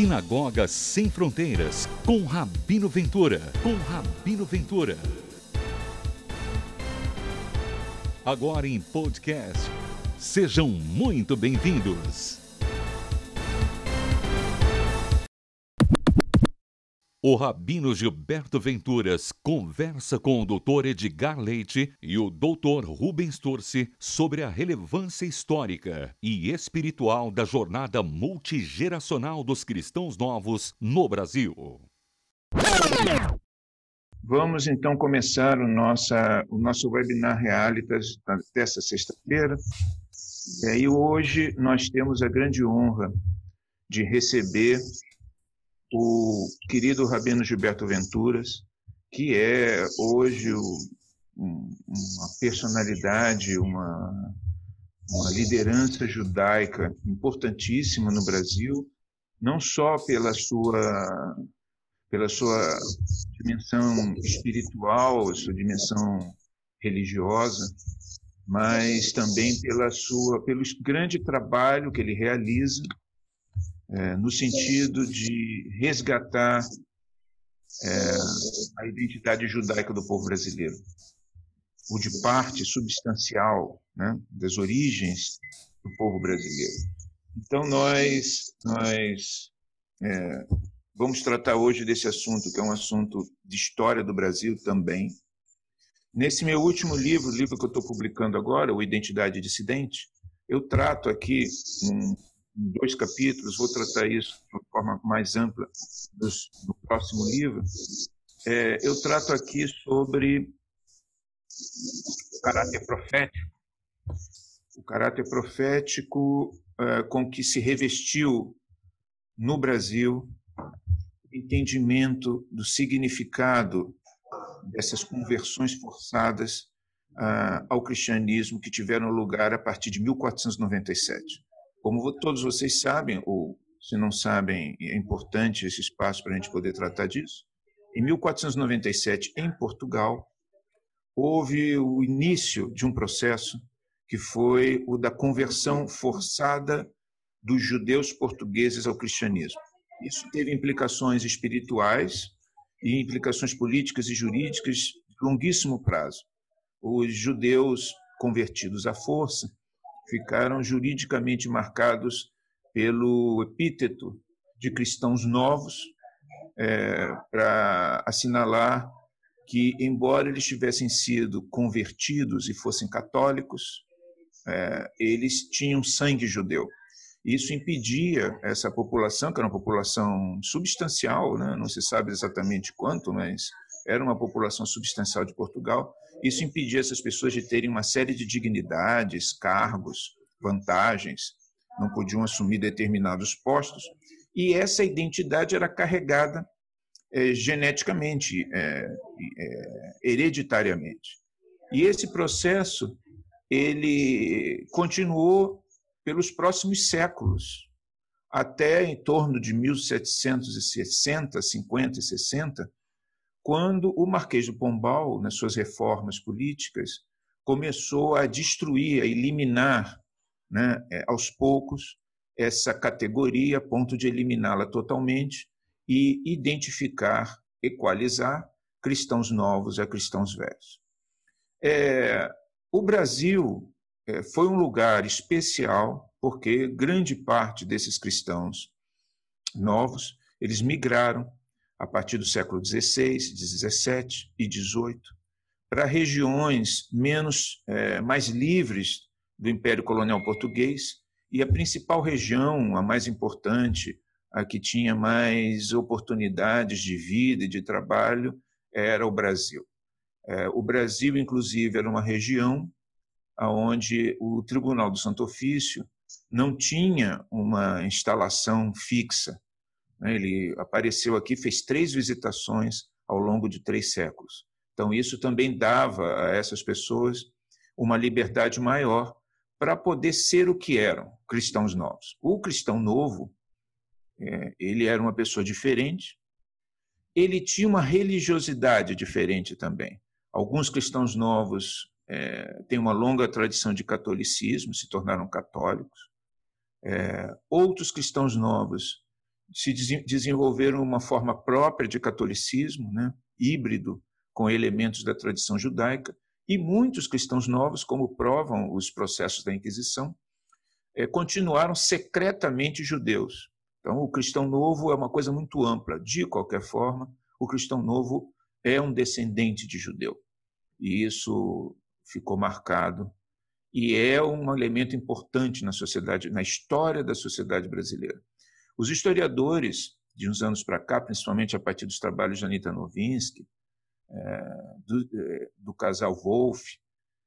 Sinagoga Sem Fronteiras, com Rabino Ventura. Com Rabino Ventura. Agora em podcast. Sejam muito bem-vindos. O Rabino Gilberto Venturas conversa com o Dr. Edgar Leite e o Dr. Rubens Turci sobre a relevância histórica e espiritual da jornada multigeracional dos cristãos novos no Brasil. Vamos então começar o, nossa, o nosso webinar Realitas desta sexta-feira. E hoje nós temos a grande honra de receber o querido Rabino Gilberto Venturas, que é hoje uma personalidade, uma, uma liderança judaica importantíssima no Brasil, não só pela sua pela sua dimensão espiritual, sua dimensão religiosa, mas também pela sua pelo grande trabalho que ele realiza é, no sentido de resgatar é, a identidade judaica do povo brasileiro, o de parte substancial né, das origens do povo brasileiro. Então nós nós é, vamos tratar hoje desse assunto que é um assunto de história do Brasil também. Nesse meu último livro, livro que eu estou publicando agora, o Identidade Dissidente, eu trato aqui um em dois capítulos, vou tratar isso de uma forma mais ampla no próximo livro. É, eu trato aqui sobre o caráter profético, o caráter profético é, com que se revestiu no Brasil o entendimento do significado dessas conversões forçadas uh, ao cristianismo que tiveram lugar a partir de 1497. Como todos vocês sabem, ou se não sabem, é importante esse espaço para a gente poder tratar disso. Em 1497, em Portugal, houve o início de um processo que foi o da conversão forçada dos judeus portugueses ao cristianismo. Isso teve implicações espirituais e implicações políticas e jurídicas de longuíssimo prazo. Os judeus convertidos à força ficaram juridicamente marcados pelo epíteto de cristãos novos, é, para assinalar que, embora eles tivessem sido convertidos e fossem católicos, é, eles tinham sangue judeu. Isso impedia essa população, que era uma população substancial, né? não se sabe exatamente quanto, mas era uma população substancial de Portugal, isso impedia essas pessoas de terem uma série de dignidades, cargos, vantagens, não podiam assumir determinados postos, e essa identidade era carregada é, geneticamente, é, é, hereditariamente. E esse processo ele continuou pelos próximos séculos, até em torno de 1760, 50 e 60, quando o Marquês de Pombal, nas suas reformas políticas, começou a destruir, a eliminar, né, é, aos poucos, essa categoria a ponto de eliminá-la totalmente e identificar, equalizar cristãos novos a cristãos velhos. É, o Brasil é, foi um lugar especial porque grande parte desses cristãos novos eles migraram a partir do século XVI, XVII e XVIII, para regiões menos é, mais livres do Império Colonial Português e a principal região, a mais importante, a que tinha mais oportunidades de vida e de trabalho, era o Brasil. É, o Brasil, inclusive, era uma região onde o Tribunal do Santo Ofício não tinha uma instalação fixa? Ele apareceu aqui, fez três visitações ao longo de três séculos. Então, isso também dava a essas pessoas uma liberdade maior para poder ser o que eram, cristãos novos. O cristão novo, é, ele era uma pessoa diferente, ele tinha uma religiosidade diferente também. Alguns cristãos novos é, têm uma longa tradição de catolicismo, se tornaram católicos. É, outros cristãos novos se desenvolveram uma forma própria de catolicismo, né, híbrido com elementos da tradição judaica, e muitos cristãos novos, como provam os processos da Inquisição, é, continuaram secretamente judeus. Então, o cristão novo é uma coisa muito ampla. De qualquer forma, o cristão novo é um descendente de judeu. E isso ficou marcado e é um elemento importante na sociedade, na história da sociedade brasileira. Os historiadores de uns anos para cá, principalmente a partir dos trabalhos de Anita Novinsky, é, do, é, do, casal Wolff,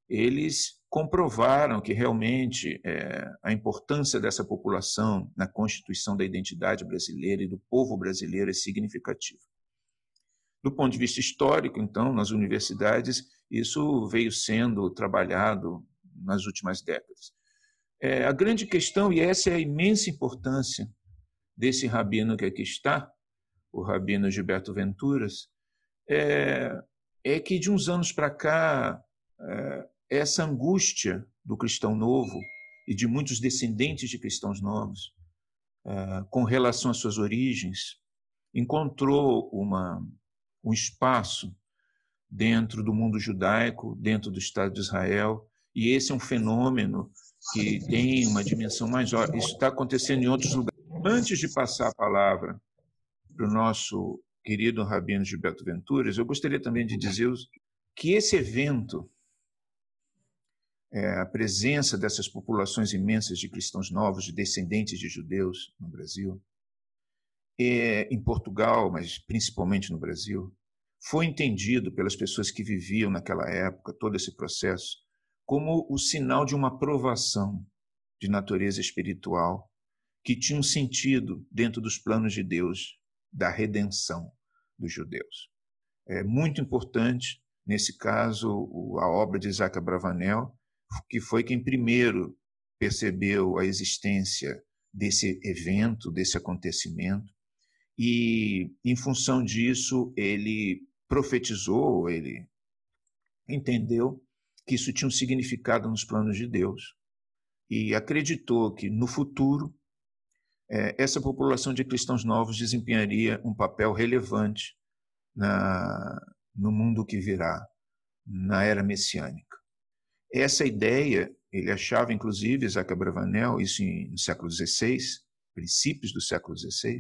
eles comprovaram que realmente é, a importância dessa população na constituição da identidade brasileira e do povo brasileiro é significativa. Do ponto de vista histórico, então, nas universidades, isso veio sendo trabalhado nas últimas décadas. É, a grande questão, e essa é a imensa importância desse rabino que aqui está, o rabino Gilberto Venturas, é, é que de uns anos para cá, é, essa angústia do cristão novo e de muitos descendentes de cristãos novos, é, com relação às suas origens, encontrou uma, um espaço dentro do mundo judaico, dentro do Estado de Israel, e esse é um fenômeno que tem uma dimensão maior. Isso está acontecendo em outros lugares. Antes de passar a palavra para o nosso querido Rabino Gilberto Venturas, eu gostaria também de dizer que esse evento, é, a presença dessas populações imensas de cristãos novos, de descendentes de judeus no Brasil, é, em Portugal, mas principalmente no Brasil, foi entendido pelas pessoas que viviam naquela época todo esse processo como o sinal de uma provação de natureza espiritual que tinha um sentido dentro dos planos de Deus da redenção dos judeus. É muito importante, nesse caso, a obra de Isaac Abravanel, que foi quem primeiro percebeu a existência desse evento, desse acontecimento, e, em função disso, ele profetizou, ele entendeu que isso tinha um significado nos planos de Deus e acreditou que no futuro essa população de cristãos novos desempenharia um papel relevante na, no mundo que virá, na era messiânica. Essa ideia, ele achava, inclusive, Isaac Abravanel, isso no século XVI, princípios do século XVI,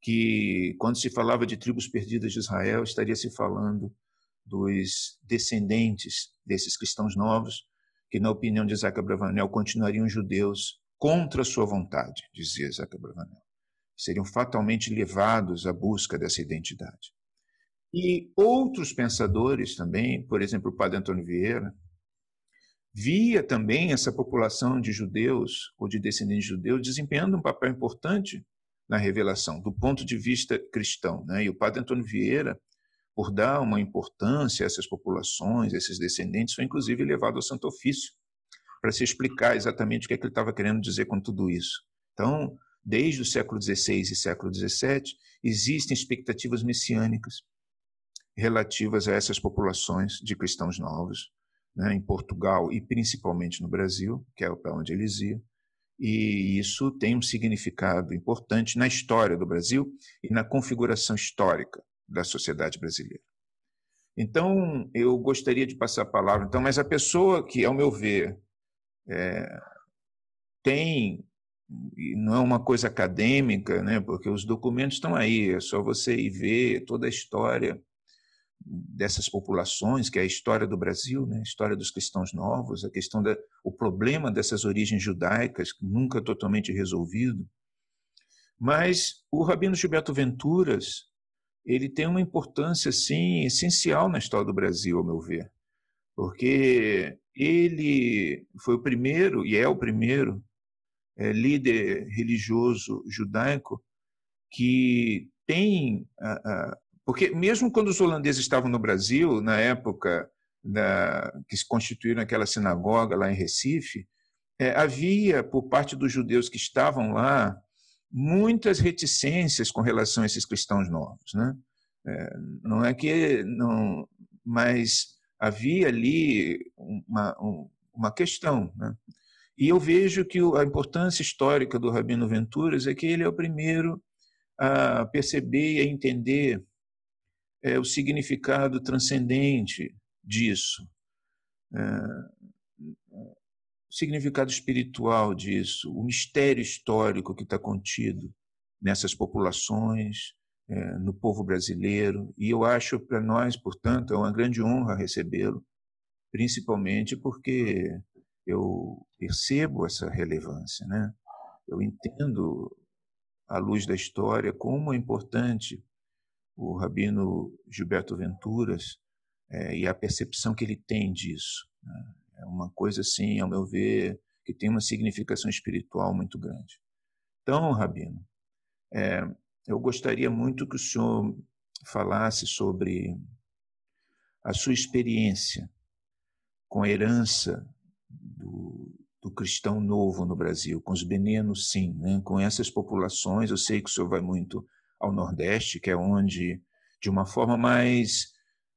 que quando se falava de tribos perdidas de Israel, estaria se falando dos descendentes desses cristãos novos, que, na opinião de Isaac Abravanel, continuariam judeus contra sua vontade, dizia Isaac Abravanel. Seriam fatalmente levados à busca dessa identidade. E outros pensadores também, por exemplo, o padre Antônio Vieira, via também essa população de judeus ou de descendentes de judeus desempenhando um papel importante na revelação, do ponto de vista cristão. Né? E o padre Antônio Vieira por dar uma importância a essas populações, esses descendentes, foi inclusive levado ao Santo Ofício para se explicar exatamente o que, é que ele estava querendo dizer com tudo isso. Então, desde o século XVI e século XVII, existem expectativas messiânicas relativas a essas populações de cristãos novos, né, em Portugal e principalmente no Brasil, que é para onde eles iam, e isso tem um significado importante na história do Brasil e na configuração histórica da sociedade brasileira. Então, eu gostaria de passar a palavra, então, mas a pessoa que, ao meu ver, é, tem, não é uma coisa acadêmica, né, porque os documentos estão aí, é só você ir ver toda a história dessas populações, que é a história do Brasil, né, a história dos cristãos novos, a questão da, o problema dessas origens judaicas, nunca totalmente resolvido. Mas o Rabino Gilberto Venturas, ele tem uma importância sim essencial na história do Brasil, ao meu ver, porque ele foi o primeiro e é o primeiro é, líder religioso judaico que tem porque mesmo quando os holandeses estavam no Brasil na época da, que se constituíram aquela sinagoga lá em Recife é, havia por parte dos judeus que estavam lá muitas reticências com relação a esses cristãos novos, né? É, não é que não, mas havia ali uma, uma questão, né? E eu vejo que a importância histórica do Rabino Venturas é que ele é o primeiro a perceber e a entender é, o significado transcendente disso, é, o significado espiritual disso, o mistério histórico que está contido nessas populações, é, no povo brasileiro. E eu acho para nós, portanto, é uma grande honra recebê-lo, principalmente porque eu percebo essa relevância, né? Eu entendo à luz da história como é importante o rabino Gilberto Venturas é, e a percepção que ele tem disso. Né? É uma coisa assim, ao meu ver, que tem uma significação espiritual muito grande. Então, rabino, é, eu gostaria muito que o senhor falasse sobre a sua experiência com a herança do, do cristão novo no Brasil, com os benenos, sim, né? com essas populações. Eu sei que o senhor vai muito ao Nordeste, que é onde, de uma forma mais,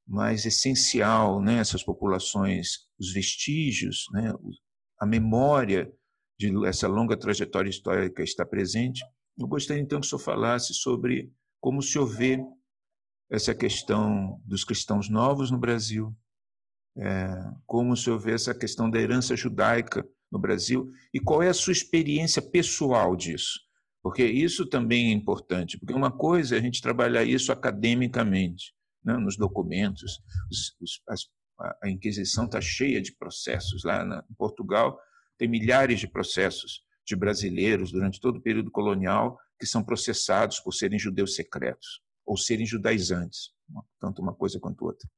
mais essencial, né? essas populações, os vestígios, né? a memória de essa longa trajetória histórica está presente. Eu gostaria então que o senhor falasse sobre como o senhor vê essa questão dos cristãos novos no Brasil, é, como o senhor vê essa questão da herança judaica no Brasil e qual é a sua experiência pessoal disso. Porque isso também é importante, porque uma coisa é a gente trabalhar isso academicamente, né, nos documentos. Os, os, as, a Inquisição está cheia de processos. Lá na, em Portugal tem milhares de processos de brasileiros durante todo o período colonial que são processados por serem judeus secretos ou serem judaizantes, tanto uma coisa quanto outra.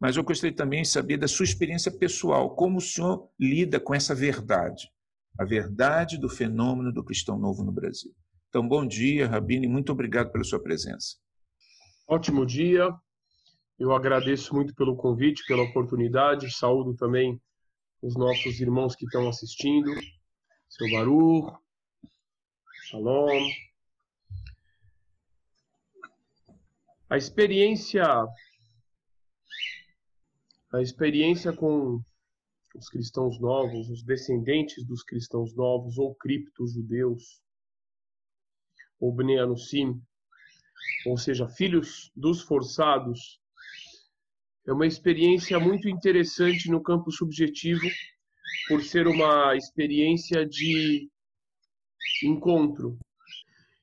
Mas eu gostaria também de saber da sua experiência pessoal, como o senhor lida com essa verdade, a verdade do fenômeno do cristão novo no Brasil. Então, bom dia, Rabino, e muito obrigado pela sua presença. Ótimo dia. Eu agradeço muito pelo convite, pela oportunidade. Saúdo também os nossos irmãos que estão assistindo. Seu Baru, Shalom. A experiência a experiência com os cristãos novos, os descendentes dos cristãos novos, ou cripto-judeus, ou Bnei Anusim, ou seja, filhos dos forçados, é uma experiência muito interessante no campo subjetivo, por ser uma experiência de encontro.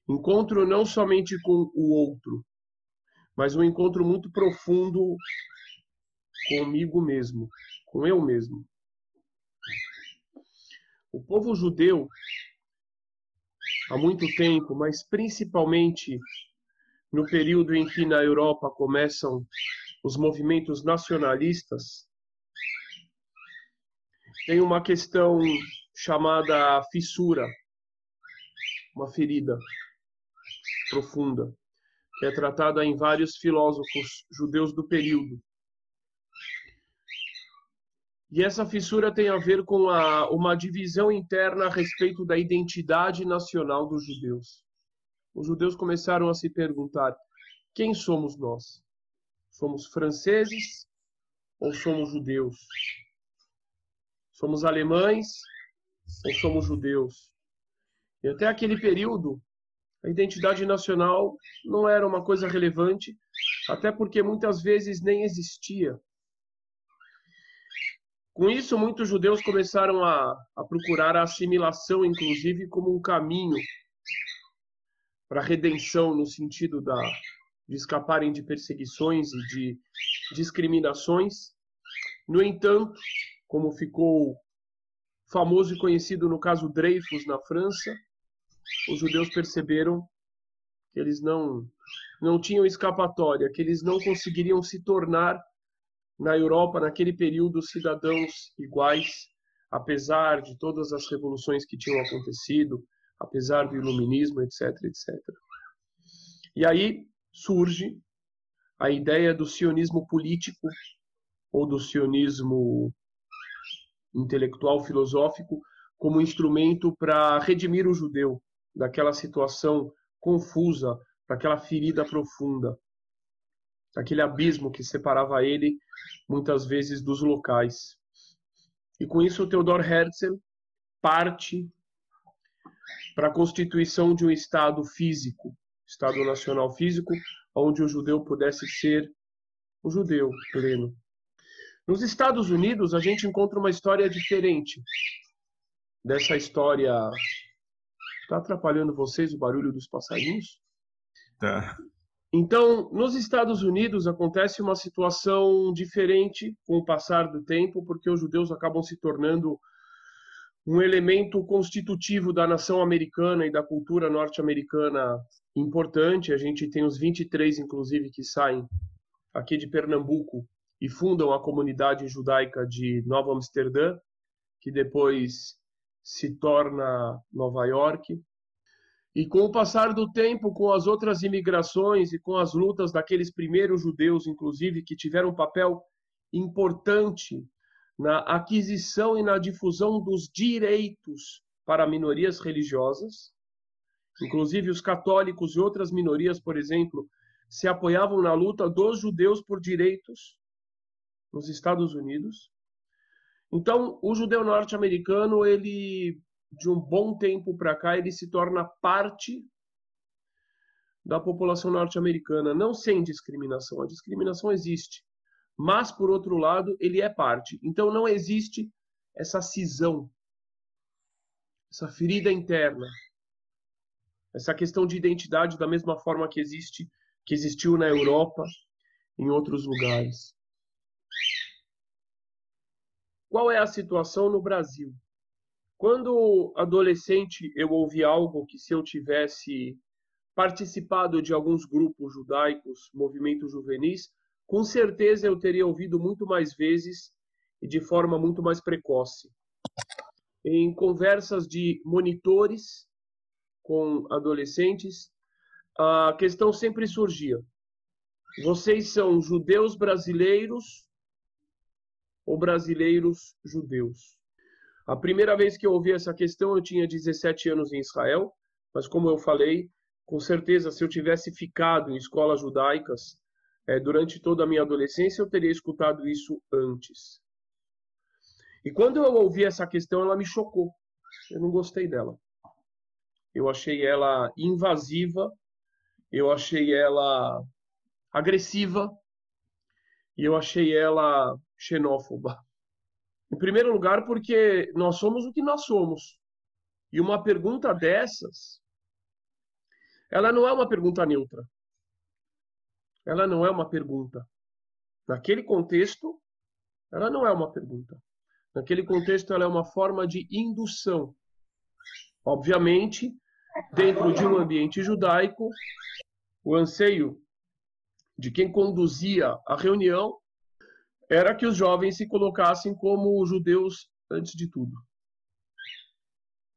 Encontro não somente com o outro, mas um encontro muito profundo comigo mesmo, com eu mesmo. O povo judeu, há muito tempo, mas principalmente no período em que na Europa começam os movimentos nacionalistas, tem uma questão chamada fissura, uma ferida profunda, que é tratada em vários filósofos judeus do período. E essa fissura tem a ver com a, uma divisão interna a respeito da identidade nacional dos judeus. Os judeus começaram a se perguntar: quem somos nós? Somos franceses ou somos judeus? Somos alemães ou somos judeus? E até aquele período, a identidade nacional não era uma coisa relevante, até porque muitas vezes nem existia com isso, muitos judeus começaram a, a procurar a assimilação, inclusive, como um caminho para a redenção, no sentido da, de escaparem de perseguições e de discriminações. No entanto, como ficou famoso e conhecido no caso Dreyfus na França, os judeus perceberam que eles não não tinham escapatória, que eles não conseguiriam se tornar na Europa, naquele período, cidadãos iguais, apesar de todas as revoluções que tinham acontecido, apesar do iluminismo, etc, etc. E aí surge a ideia do sionismo político ou do sionismo intelectual filosófico como instrumento para redimir o judeu daquela situação confusa, daquela ferida profunda aquele abismo que separava ele muitas vezes dos locais. E com isso Theodor Herzl parte para a constituição de um Estado físico, Estado nacional físico, onde o judeu pudesse ser um judeu pleno. Nos Estados Unidos, a gente encontra uma história diferente dessa história. Está atrapalhando vocês o barulho dos passarinhos? Tá. Então, nos Estados Unidos acontece uma situação diferente com o passar do tempo, porque os judeus acabam se tornando um elemento constitutivo da nação americana e da cultura norte-americana importante. A gente tem os 23, inclusive, que saem aqui de Pernambuco e fundam a comunidade judaica de Nova Amsterdã, que depois se torna Nova York. E com o passar do tempo, com as outras imigrações e com as lutas daqueles primeiros judeus, inclusive, que tiveram um papel importante na aquisição e na difusão dos direitos para minorias religiosas, inclusive os católicos e outras minorias, por exemplo, se apoiavam na luta dos judeus por direitos nos Estados Unidos. Então, o judeu norte-americano, ele de um bom tempo para cá, ele se torna parte da população norte-americana, não sem discriminação. A discriminação existe, mas por outro lado, ele é parte. Então não existe essa cisão, essa ferida interna, essa questão de identidade da mesma forma que existe, que existiu na Europa, em outros lugares. Qual é a situação no Brasil? Quando adolescente, eu ouvi algo que, se eu tivesse participado de alguns grupos judaicos, movimentos juvenis, com certeza eu teria ouvido muito mais vezes e de forma muito mais precoce. Em conversas de monitores com adolescentes, a questão sempre surgia: vocês são judeus brasileiros ou brasileiros judeus? A primeira vez que eu ouvi essa questão, eu tinha 17 anos em Israel, mas como eu falei, com certeza, se eu tivesse ficado em escolas judaicas é, durante toda a minha adolescência, eu teria escutado isso antes. E quando eu ouvi essa questão, ela me chocou. Eu não gostei dela. Eu achei ela invasiva, eu achei ela agressiva e eu achei ela xenófoba. Em primeiro lugar, porque nós somos o que nós somos. E uma pergunta dessas, ela não é uma pergunta neutra. Ela não é uma pergunta. Naquele contexto, ela não é uma pergunta. Naquele contexto, ela é uma forma de indução. Obviamente, dentro de um ambiente judaico, o anseio de quem conduzia a reunião era que os jovens se colocassem como judeus antes de tudo.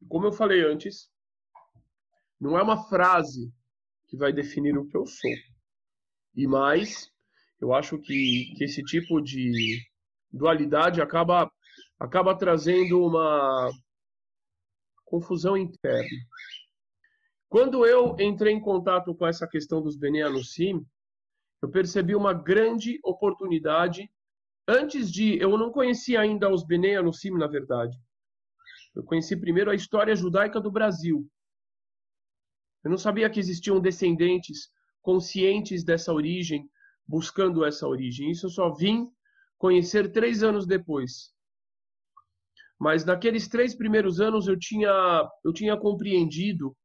Como eu falei antes, não é uma frase que vai definir o que eu sou. E mais, eu acho que, que esse tipo de dualidade acaba, acaba trazendo uma confusão interna. Quando eu entrei em contato com essa questão dos Bene Anusim, eu percebi uma grande oportunidade Antes de. Eu não conhecia ainda os Bnei Anusim, na verdade. Eu conheci primeiro a história judaica do Brasil. Eu não sabia que existiam descendentes conscientes dessa origem, buscando essa origem. Isso eu só vim conhecer três anos depois. Mas naqueles três primeiros anos eu tinha, eu tinha compreendido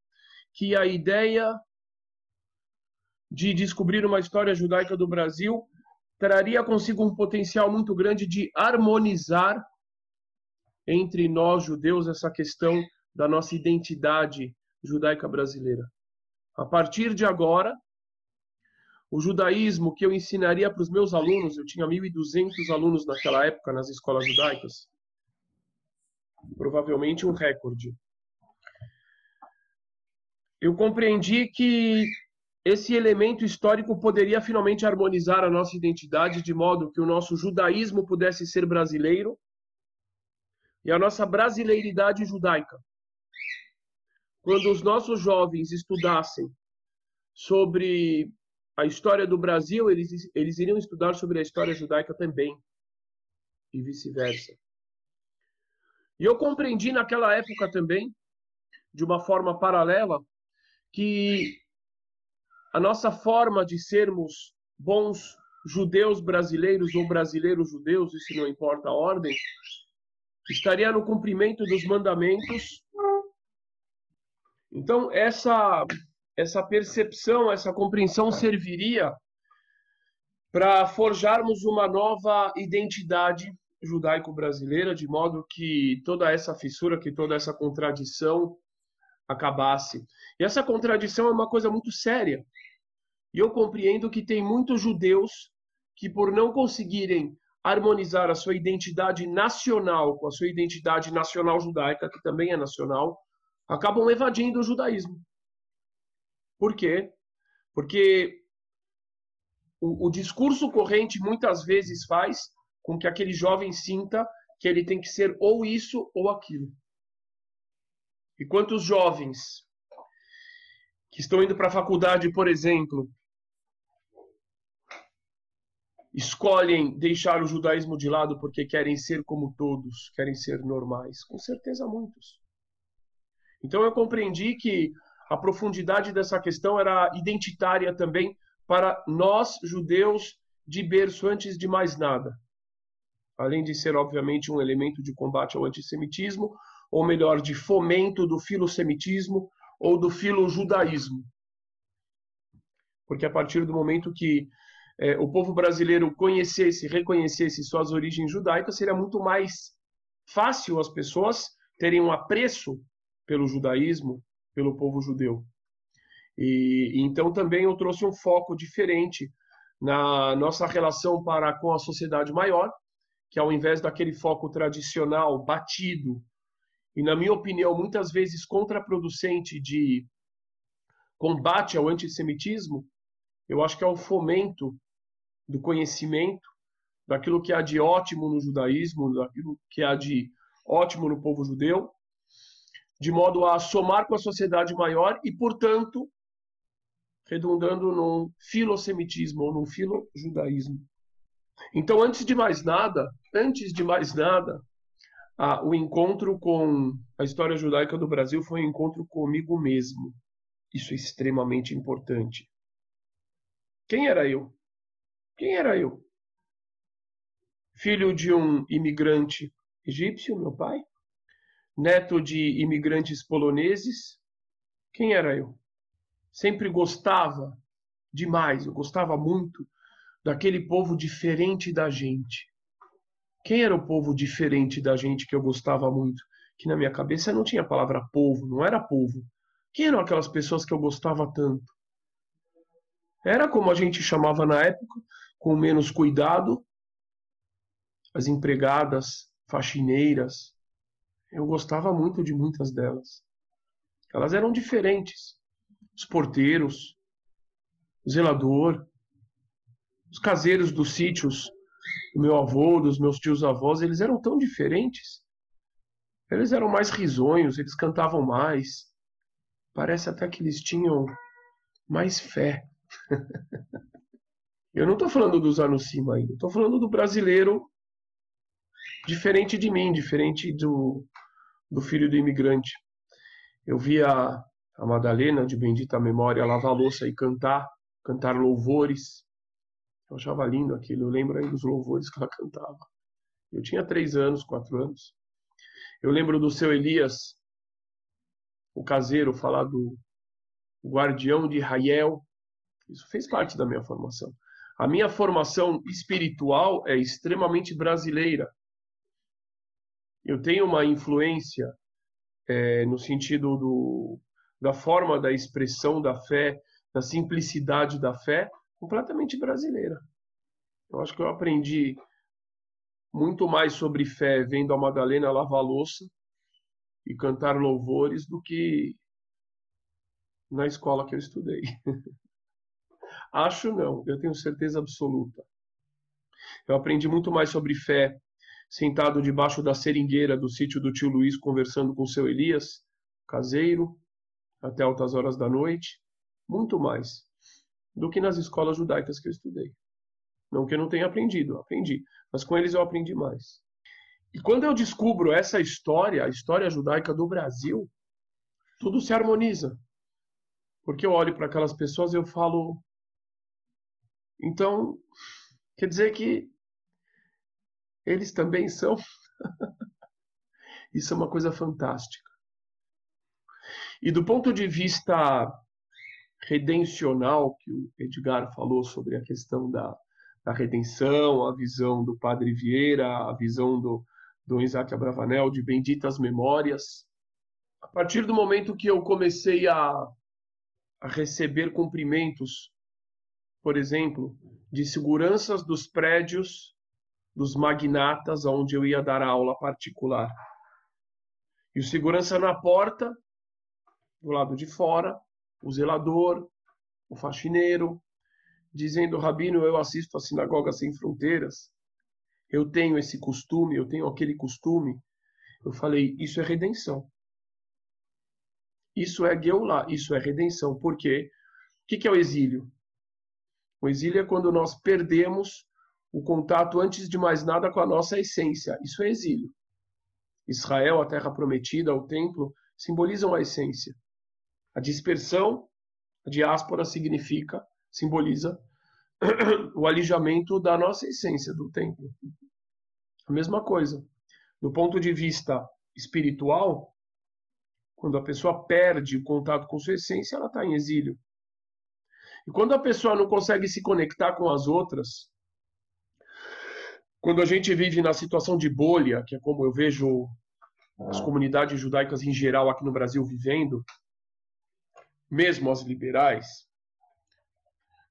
que a ideia de descobrir uma história judaica do Brasil traria consigo um potencial muito grande de harmonizar entre nós judeus essa questão da nossa identidade judaica brasileira. A partir de agora, o judaísmo que eu ensinaria para os meus alunos, eu tinha 1.200 alunos naquela época nas escolas judaicas, provavelmente um recorde. Eu compreendi que esse elemento histórico poderia finalmente harmonizar a nossa identidade de modo que o nosso judaísmo pudesse ser brasileiro e a nossa brasileiridade judaica. Quando os nossos jovens estudassem sobre a história do Brasil, eles, eles iriam estudar sobre a história judaica também, e vice-versa. E eu compreendi naquela época também, de uma forma paralela, que a nossa forma de sermos bons judeus brasileiros ou brasileiros judeus, isso não importa a ordem, estaria no cumprimento dos mandamentos. Então, essa, essa percepção, essa compreensão serviria para forjarmos uma nova identidade judaico-brasileira, de modo que toda essa fissura, que toda essa contradição acabasse. E essa contradição é uma coisa muito séria. E eu compreendo que tem muitos judeus que, por não conseguirem harmonizar a sua identidade nacional com a sua identidade nacional judaica, que também é nacional, acabam evadindo o judaísmo. Por quê? Porque o, o discurso corrente muitas vezes faz com que aquele jovem sinta que ele tem que ser ou isso ou aquilo. E quantos jovens que estão indo para a faculdade, por exemplo, escolhem deixar o judaísmo de lado porque querem ser como todos, querem ser normais? Com certeza, muitos. Então eu compreendi que a profundidade dessa questão era identitária também para nós, judeus, de berço antes de mais nada. Além de ser, obviamente, um elemento de combate ao antissemitismo, ou melhor, de fomento do filosemitismo ou do filojudaísmo. Porque a partir do momento que é, o povo brasileiro conhecesse, reconhecesse suas origens judaicas, seria muito mais fácil as pessoas terem um apreço pelo judaísmo, pelo povo judeu. E, então também eu trouxe um foco diferente na nossa relação para com a sociedade maior, que ao invés daquele foco tradicional, batido, e na minha opinião muitas vezes contraproducente de combate ao antissemitismo, eu acho que é o fomento do conhecimento, daquilo que há de ótimo no judaísmo, daquilo que há de ótimo no povo judeu, de modo a somar com a sociedade maior e, portanto, redundando num filosemitismo ou num filojudaísmo. Então, antes de mais nada, antes de mais nada, ah, o encontro com a história judaica do Brasil foi um encontro comigo mesmo. Isso é extremamente importante. Quem era eu? Quem era eu? Filho de um imigrante egípcio, meu pai? Neto de imigrantes poloneses? Quem era eu? Sempre gostava demais, eu gostava muito daquele povo diferente da gente. Quem era o povo diferente da gente que eu gostava muito? Que na minha cabeça não tinha a palavra povo, não era povo. Quem eram aquelas pessoas que eu gostava tanto? Era como a gente chamava na época, com menos cuidado, as empregadas, faxineiras. Eu gostava muito de muitas delas. Elas eram diferentes. Os porteiros, o zelador, os caseiros dos sítios do meu avô, dos meus tios avós, eles eram tão diferentes. Eles eram mais risonhos, eles cantavam mais. Parece até que eles tinham mais fé. Eu não estou falando dos anos cima ainda, estou falando do brasileiro diferente de mim, diferente do, do filho do imigrante. Eu via a Madalena, de bendita memória, lavar louça e cantar, cantar louvores. Eu achava lindo aquilo, eu lembro aí dos louvores que ela cantava. Eu tinha três anos, quatro anos. Eu lembro do seu Elias, o caseiro, falar do guardião de Israel. Isso fez parte da minha formação. A minha formação espiritual é extremamente brasileira. Eu tenho uma influência é, no sentido do, da forma da expressão da fé, da simplicidade da fé, completamente brasileira. Eu acho que eu aprendi muito mais sobre fé vendo a Madalena lavar louça e cantar louvores do que na escola que eu estudei. Acho não, eu tenho certeza absoluta. Eu aprendi muito mais sobre fé sentado debaixo da seringueira do sítio do tio Luiz conversando com seu Elias, caseiro, até altas horas da noite, muito mais do que nas escolas judaicas que eu estudei. Não que eu não tenha aprendido, aprendi, mas com eles eu aprendi mais. E quando eu descubro essa história, a história judaica do Brasil, tudo se harmoniza. Porque eu olho para aquelas pessoas e eu falo. Então, quer dizer que eles também são. Isso é uma coisa fantástica. E do ponto de vista redencional, que o Edgar falou sobre a questão da, da redenção, a visão do Padre Vieira, a visão do, do Isaac Abravanel, de benditas memórias. A partir do momento que eu comecei a, a receber cumprimentos, por exemplo, de seguranças dos prédios dos magnatas onde eu ia dar aula particular. E o segurança na porta, do lado de fora, o zelador, o faxineiro, dizendo: Rabino, eu assisto a Sinagoga Sem Fronteiras, eu tenho esse costume, eu tenho aquele costume. Eu falei: Isso é redenção. Isso é Geulah, isso é redenção. Por quê? O que é o exílio? O exílio é quando nós perdemos o contato, antes de mais nada, com a nossa essência. Isso é exílio. Israel, a terra prometida, o templo, simbolizam a essência. A dispersão, a diáspora significa, simboliza o alijamento da nossa essência, do templo. A mesma coisa. Do ponto de vista espiritual, quando a pessoa perde o contato com sua essência, ela está em exílio. E quando a pessoa não consegue se conectar com as outras, quando a gente vive na situação de bolha, que é como eu vejo as ah. comunidades judaicas em geral aqui no Brasil vivendo, mesmo as liberais,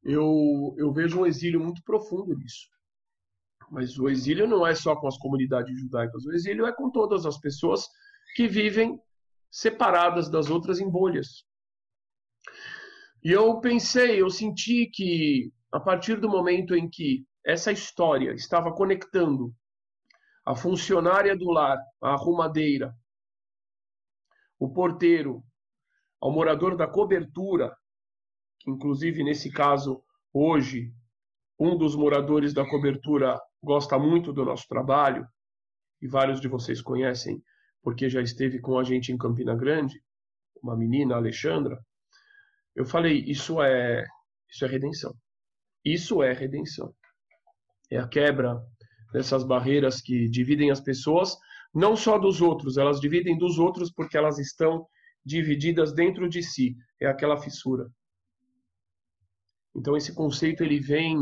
eu, eu vejo um exílio muito profundo nisso. Mas o exílio não é só com as comunidades judaicas, o exílio é com todas as pessoas que vivem separadas das outras em bolhas. E eu pensei, eu senti que a partir do momento em que essa história estava conectando a funcionária do lar, a arrumadeira, o porteiro, ao morador da cobertura, que inclusive nesse caso hoje um dos moradores da cobertura gosta muito do nosso trabalho e vários de vocês conhecem porque já esteve com a gente em Campina Grande, uma menina, Alexandra. Eu falei, isso é isso é redenção. Isso é redenção é a quebra dessas barreiras que dividem as pessoas, não só dos outros, elas dividem dos outros porque elas estão divididas dentro de si, é aquela fissura. Então esse conceito ele vem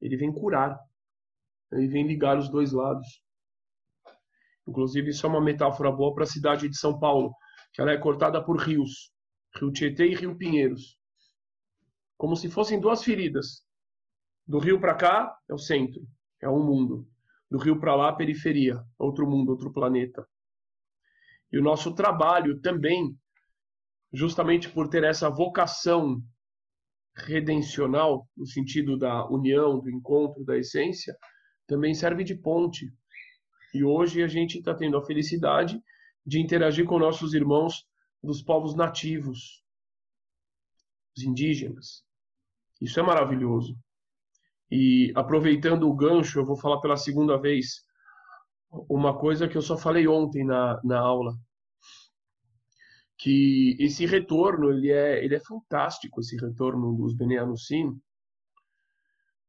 ele vem curar, ele vem ligar os dois lados. Inclusive isso é uma metáfora boa para a cidade de São Paulo, que ela é cortada por rios, Rio Tietê e Rio Pinheiros, como se fossem duas feridas. Do rio para cá é o centro, é um mundo. Do rio para lá, periferia, outro mundo, outro planeta. E o nosso trabalho também, justamente por ter essa vocação redencional, no sentido da união, do encontro, da essência, também serve de ponte. E hoje a gente está tendo a felicidade de interagir com nossos irmãos dos povos nativos, os indígenas. Isso é maravilhoso. E aproveitando o gancho, eu vou falar pela segunda vez uma coisa que eu só falei ontem na, na aula. Que esse retorno, ele é, ele é fantástico, esse retorno dos Bene Anussim,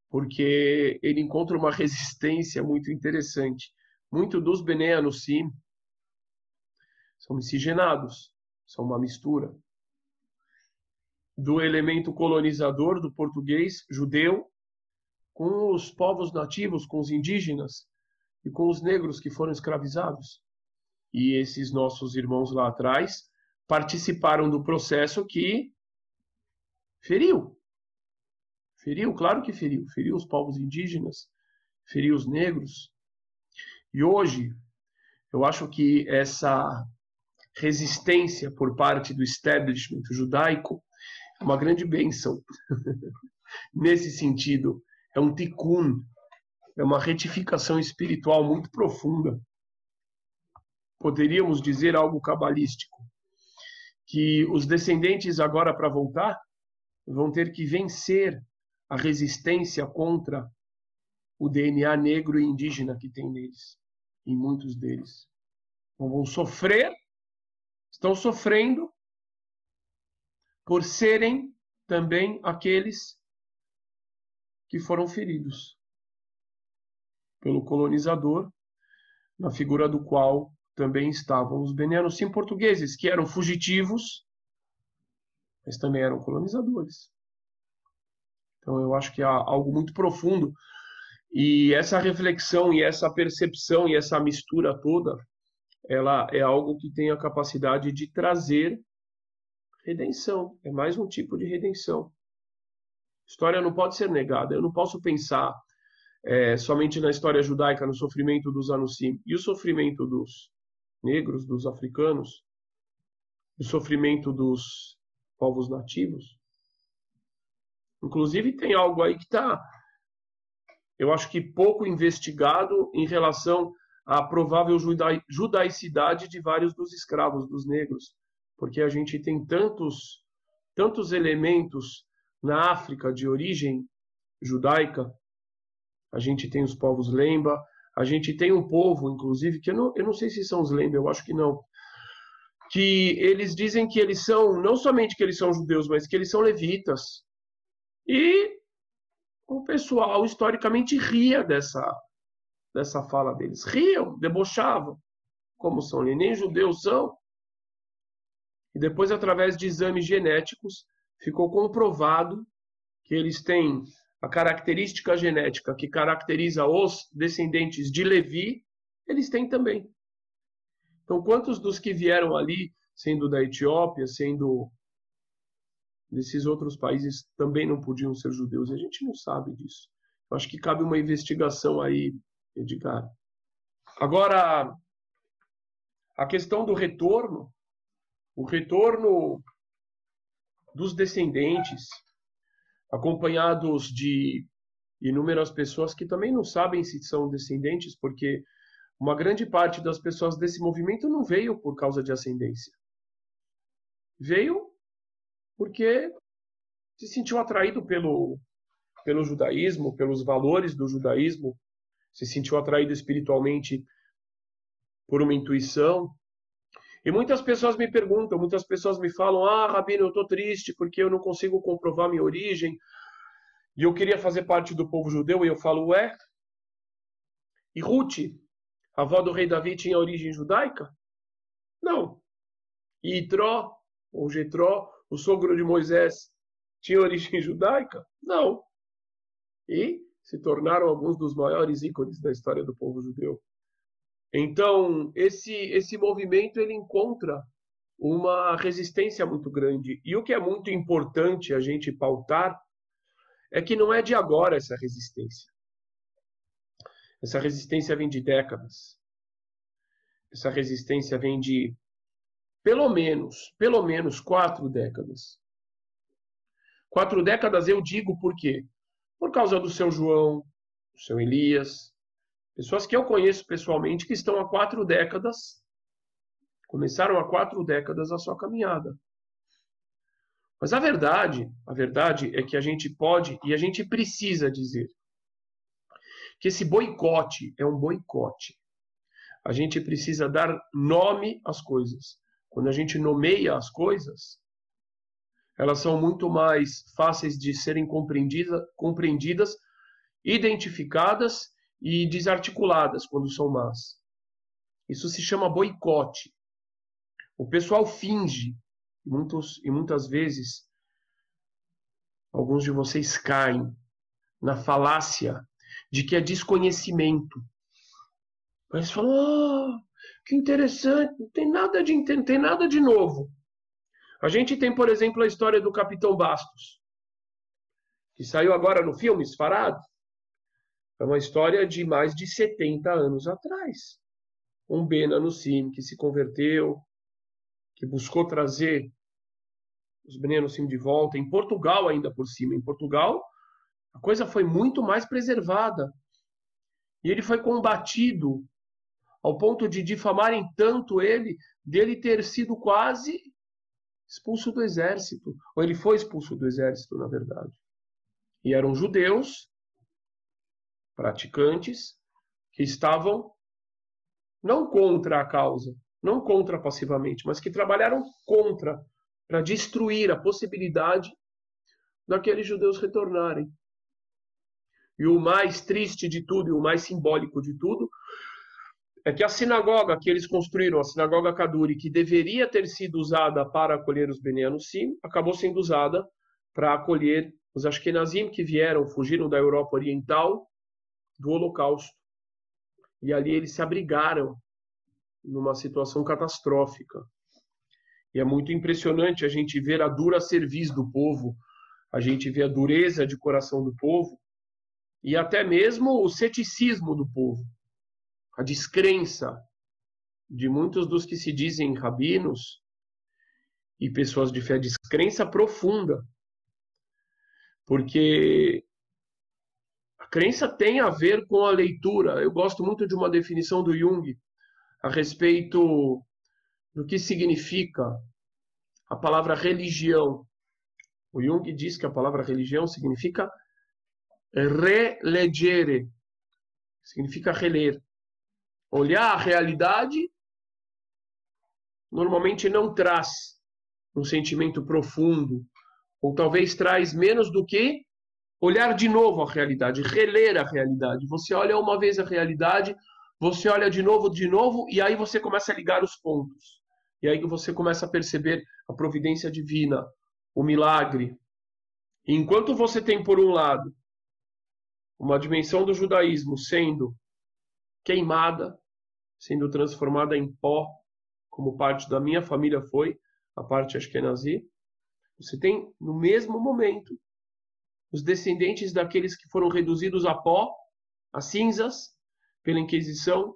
porque ele encontra uma resistência muito interessante. Muito dos Bene Anussim são miscigenados, são uma mistura do elemento colonizador do português judeu com os povos nativos, com os indígenas e com os negros que foram escravizados. E esses nossos irmãos lá atrás participaram do processo que feriu. Feriu, claro que feriu. Feriu os povos indígenas, feriu os negros. E hoje, eu acho que essa resistência por parte do establishment judaico é uma grande bênção. Nesse sentido, é um tikkun, é uma retificação espiritual muito profunda. Poderíamos dizer algo cabalístico, que os descendentes agora para voltar vão ter que vencer a resistência contra o DNA negro e indígena que tem neles, em muitos deles. Então, vão sofrer, estão sofrendo, por serem também aqueles que foram feridos pelo colonizador, na figura do qual também estavam os benianos portugueses, que eram fugitivos, mas também eram colonizadores. Então eu acho que há algo muito profundo e essa reflexão e essa percepção e essa mistura toda, ela é algo que tem a capacidade de trazer redenção. É mais um tipo de redenção. História não pode ser negada. Eu não posso pensar é, somente na história judaica, no sofrimento dos Anusim e o sofrimento dos negros, dos africanos, o sofrimento dos povos nativos. Inclusive tem algo aí que está, eu acho que pouco investigado em relação à provável judaicidade de vários dos escravos, dos negros, porque a gente tem tantos, tantos elementos na África de origem judaica. A gente tem os povos Lemba, a gente tem um povo, inclusive, que eu não, eu não sei se são os Lemba, eu acho que não, que eles dizem que eles são, não somente que eles são judeus, mas que eles são levitas. E o pessoal historicamente ria dessa, dessa fala deles. Riam, debochavam. Como são? Nem judeus são. E depois, através de exames genéticos, ficou comprovado que eles têm a característica genética que caracteriza os descendentes de Levi, eles têm também. Então, quantos dos que vieram ali, sendo da Etiópia, sendo desses outros países, também não podiam ser judeus? A gente não sabe disso. Eu acho que cabe uma investigação aí, Edgar. Agora, a questão do retorno, o retorno dos descendentes, acompanhados de inúmeras pessoas que também não sabem se são descendentes, porque uma grande parte das pessoas desse movimento não veio por causa de ascendência. Veio porque se sentiu atraído pelo, pelo judaísmo, pelos valores do judaísmo, se sentiu atraído espiritualmente por uma intuição, e muitas pessoas me perguntam, muitas pessoas me falam: Ah, Rabino, eu estou triste porque eu não consigo comprovar minha origem e eu queria fazer parte do povo judeu. E eu falo: Ué? E Ruth, a avó do rei Davi, tinha origem judaica? Não. E Itró, ou Getró, o sogro de Moisés, tinha origem judaica? Não. E se tornaram alguns dos maiores ícones da história do povo judeu. Então, esse, esse movimento ele encontra uma resistência muito grande. E o que é muito importante a gente pautar é que não é de agora essa resistência. Essa resistência vem de décadas. Essa resistência vem de pelo menos, pelo menos quatro décadas. Quatro décadas eu digo por quê? Por causa do seu João, do seu Elias, Pessoas que eu conheço pessoalmente que estão há quatro décadas, começaram há quatro décadas a sua caminhada. Mas a verdade, a verdade é que a gente pode e a gente precisa dizer que esse boicote é um boicote. A gente precisa dar nome às coisas. Quando a gente nomeia as coisas, elas são muito mais fáceis de serem compreendidas, compreendidas identificadas e desarticuladas quando são más. Isso se chama boicote. O pessoal finge, e, muitos, e muitas vezes alguns de vocês caem na falácia de que é desconhecimento. Mas falam, oh, que interessante, não tem nada de não tem nada de novo. A gente tem, por exemplo, a história do Capitão Bastos, que saiu agora no filme Esfarado. É uma história de mais de 70 anos atrás. Um Bena no Sim que se converteu, que buscou trazer os Bena no Sim de volta, em Portugal ainda por cima. Em Portugal, a coisa foi muito mais preservada. E ele foi combatido ao ponto de difamarem tanto ele, dele ter sido quase expulso do exército. Ou ele foi expulso do exército, na verdade. E eram judeus praticantes que estavam não contra a causa, não contra passivamente, mas que trabalharam contra para destruir a possibilidade daqueles judeus retornarem. E o mais triste de tudo e o mais simbólico de tudo é que a sinagoga que eles construíram, a sinagoga Kaduri, que deveria ter sido usada para acolher os Beneanusim, acabou sendo usada para acolher os Ashkenazim que vieram, fugiram da Europa Oriental do Holocausto. E ali eles se abrigaram numa situação catastrófica. E é muito impressionante a gente ver a dura cerviz do povo, a gente vê a dureza de coração do povo e até mesmo o ceticismo do povo, a descrença de muitos dos que se dizem rabinos e pessoas de fé, descrença profunda. Porque a crença tem a ver com a leitura. Eu gosto muito de uma definição do Jung a respeito do que significa a palavra religião. O Jung diz que a palavra religião significa relegere, significa reler. Olhar a realidade normalmente não traz um sentimento profundo, ou talvez traz menos do que olhar de novo a realidade, reler a realidade. Você olha uma vez a realidade, você olha de novo, de novo, e aí você começa a ligar os pontos. E aí você começa a perceber a providência divina, o milagre. E enquanto você tem, por um lado, uma dimensão do judaísmo sendo queimada, sendo transformada em pó, como parte da minha família foi, a parte Ashkenazi, você tem, no mesmo momento, os descendentes daqueles que foram reduzidos a pó, a cinzas, pela Inquisição,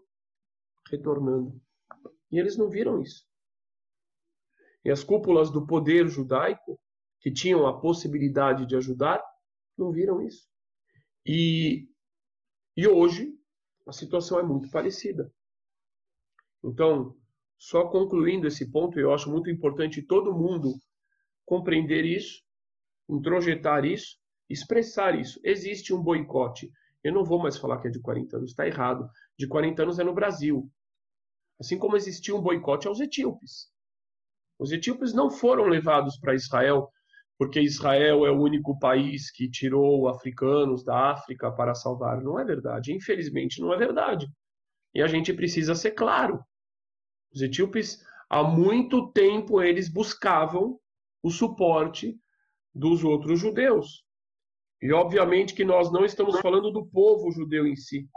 retornando. E eles não viram isso. E as cúpulas do poder judaico, que tinham a possibilidade de ajudar, não viram isso. E, e hoje a situação é muito parecida. Então, só concluindo esse ponto, eu acho muito importante todo mundo compreender isso, introjetar isso, expressar isso. Existe um boicote. Eu não vou mais falar que é de 40 anos, está errado. De 40 anos é no Brasil. Assim como existiu um boicote aos etíopes. Os etíopes não foram levados para Israel porque Israel é o único país que tirou africanos da África para salvar. Não é verdade. Infelizmente, não é verdade. E a gente precisa ser claro. Os etíopes, há muito tempo, eles buscavam o suporte dos outros judeus. E obviamente que nós não estamos falando do povo judeu em si.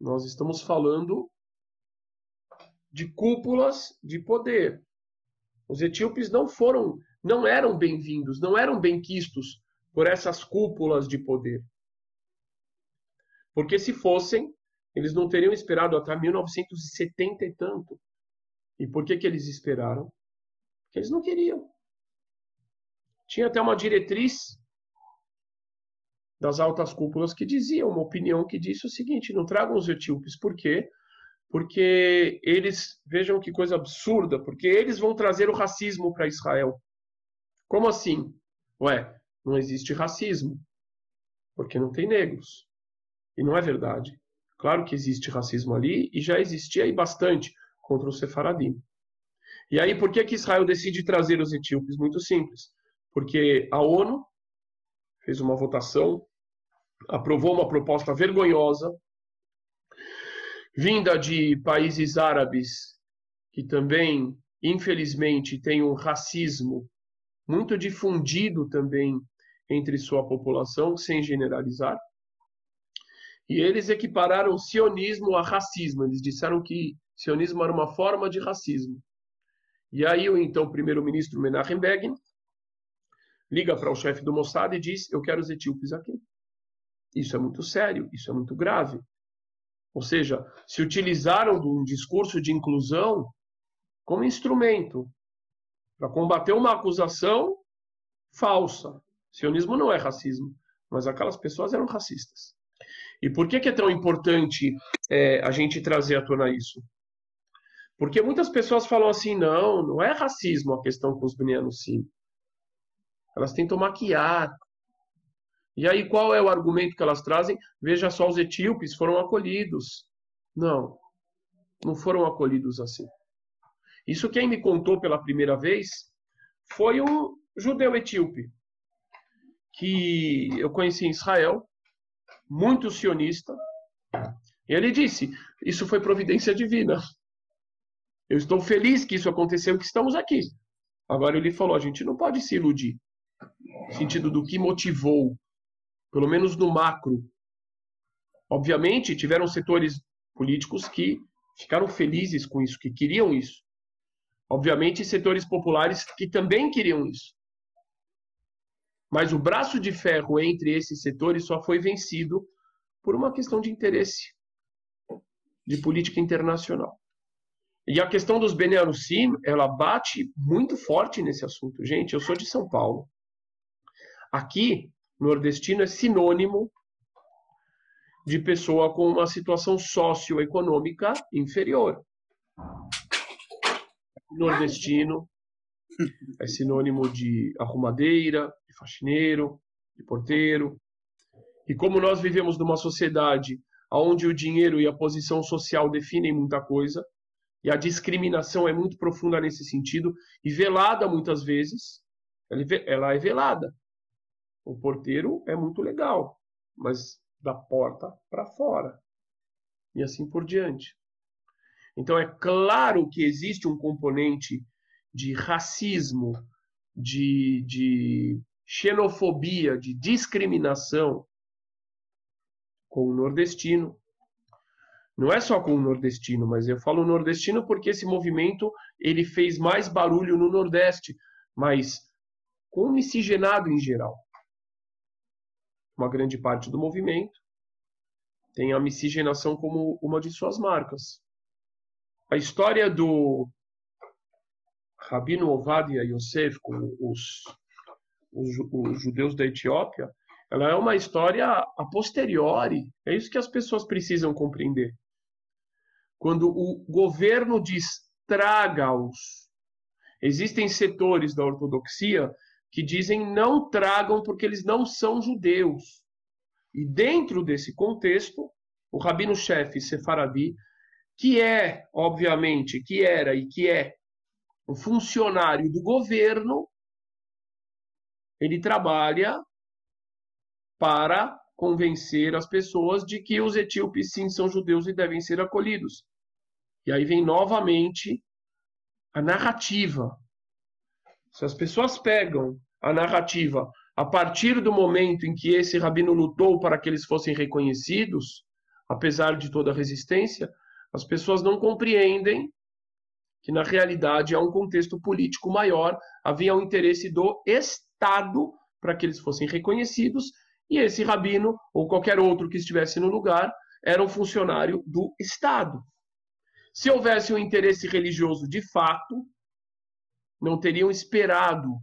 Nós estamos falando de cúpulas de poder. Os etíopes não foram não eram bem-vindos, não eram bem-quistos por essas cúpulas de poder. Porque se fossem, eles não teriam esperado até 1970 e tanto. E por que, que eles esperaram? Porque eles não queriam. Tinha até uma diretriz das altas cúpulas que dizia, uma opinião que disse o seguinte: não tragam os etíopes. Por quê? Porque eles, vejam que coisa absurda, porque eles vão trazer o racismo para Israel. Como assim? Ué, não existe racismo, porque não tem negros. E não é verdade. Claro que existe racismo ali e já existia aí bastante contra os sefaradim. E aí, por que, que Israel decide trazer os etíopes? Muito simples. Porque a ONU fez uma votação, aprovou uma proposta vergonhosa, vinda de países árabes que também, infelizmente, têm um racismo muito difundido também entre sua população, sem generalizar. E eles equipararam o sionismo a racismo. Eles disseram que sionismo era uma forma de racismo. E aí o então primeiro-ministro Menachem Begin liga para o chefe do Mossad e diz: "Eu quero os etíopes aqui". Isso é muito sério, isso é muito grave. Ou seja, se utilizaram de um discurso de inclusão como instrumento para combater uma acusação falsa. Sionismo não é racismo, mas aquelas pessoas eram racistas. E por que, que é tão importante é, a gente trazer à tona isso? Porque muitas pessoas falam assim, não, não é racismo a questão com os benianos, sim. Elas tentam maquiar. E aí qual é o argumento que elas trazem? Veja só, os etíopes foram acolhidos. Não, não foram acolhidos assim. Isso quem me contou pela primeira vez foi um judeu etíope que eu conheci em Israel, muito sionista, ele disse: Isso foi providência divina. Eu estou feliz que isso aconteceu, que estamos aqui. Agora ele falou: a gente não pode se iludir. No sentido do que motivou, pelo menos no macro. Obviamente, tiveram setores políticos que ficaram felizes com isso, que queriam isso. Obviamente, setores populares que também queriam isso. Mas o braço de ferro entre esses setores só foi vencido por uma questão de interesse de política internacional. E a questão dos Benearusim, ela bate muito forte nesse assunto. Gente, eu sou de São Paulo. Aqui, nordestino é sinônimo de pessoa com uma situação socioeconômica inferior. Nordestino é sinônimo de arrumadeira, de faxineiro, de porteiro. E como nós vivemos numa sociedade onde o dinheiro e a posição social definem muita coisa, e a discriminação é muito profunda nesse sentido, e velada muitas vezes, ela é velada. O porteiro é muito legal, mas da porta para fora. E assim por diante. Então é claro que existe um componente de racismo, de, de xenofobia, de discriminação com o nordestino. Não é só com o nordestino, mas eu falo nordestino porque esse movimento ele fez mais barulho no Nordeste, mas com o miscigenado em geral. Uma grande parte do movimento tem a miscigenação como uma de suas marcas. A história do Rabino Ovadia Yosef com os, os, os judeus da Etiópia ela é uma história a posteriori. É isso que as pessoas precisam compreender. Quando o governo diz traga-os, existem setores da ortodoxia que dizem não tragam porque eles não são judeus. E dentro desse contexto, o rabino-chefe Sefaradi, que é, obviamente, que era e que é um funcionário do governo, ele trabalha para convencer as pessoas de que os etíopes sim são judeus e devem ser acolhidos. E aí vem novamente a narrativa. Se as pessoas pegam a narrativa a partir do momento em que esse rabino lutou para que eles fossem reconhecidos, apesar de toda a resistência, as pessoas não compreendem que na realidade há um contexto político maior, havia um interesse do Estado para que eles fossem reconhecidos e esse rabino, ou qualquer outro que estivesse no lugar, era um funcionário do Estado. Se houvesse um interesse religioso de fato, não teriam esperado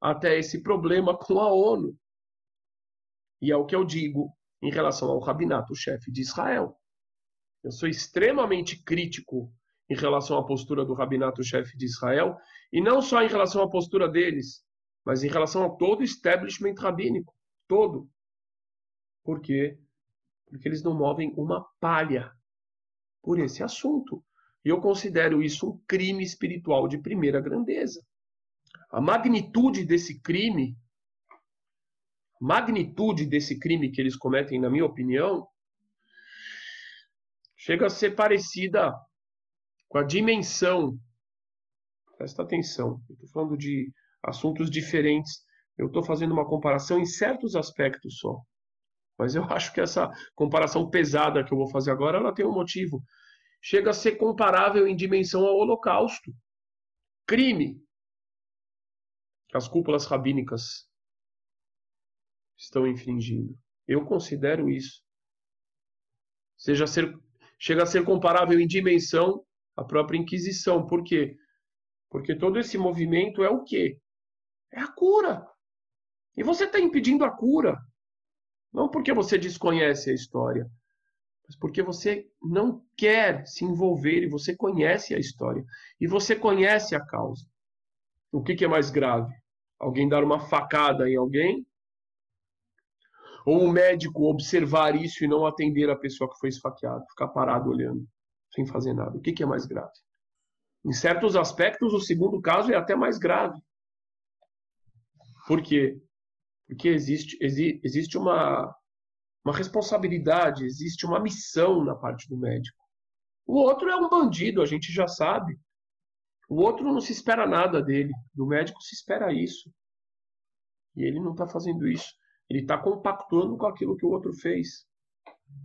até esse problema com a ONU. E é o que eu digo em relação ao rabinato-chefe de Israel. Eu sou extremamente crítico em relação à postura do rabinato-chefe de Israel, e não só em relação à postura deles, mas em relação a todo o establishment rabínico, todo. Por quê? Porque eles não movem uma palha por esse assunto. E eu considero isso um crime espiritual de primeira grandeza. A magnitude desse crime, magnitude desse crime que eles cometem, na minha opinião, chega a ser parecida com a dimensão. Presta atenção, eu estou falando de assuntos diferentes. Eu estou fazendo uma comparação em certos aspectos só. Mas eu acho que essa comparação pesada que eu vou fazer agora, ela tem um motivo. Chega a ser comparável em dimensão ao Holocausto. Crime. As cúpulas rabínicas estão infringindo. Eu considero isso. Seja ser, chega a ser comparável em dimensão à própria Inquisição. Por quê? Porque todo esse movimento é o quê? É a cura. E você está impedindo a cura. Não porque você desconhece a história, mas porque você não quer se envolver e você conhece a história. E você conhece a causa. O que, que é mais grave? Alguém dar uma facada em alguém? Ou o médico observar isso e não atender a pessoa que foi esfaqueada, ficar parado olhando, sem fazer nada? O que, que é mais grave? Em certos aspectos, o segundo caso é até mais grave. Por quê? Porque existe, exi, existe uma, uma responsabilidade, existe uma missão na parte do médico. O outro é um bandido, a gente já sabe. O outro não se espera nada dele. Do médico se espera isso. E ele não está fazendo isso. Ele está compactuando com aquilo que o outro fez.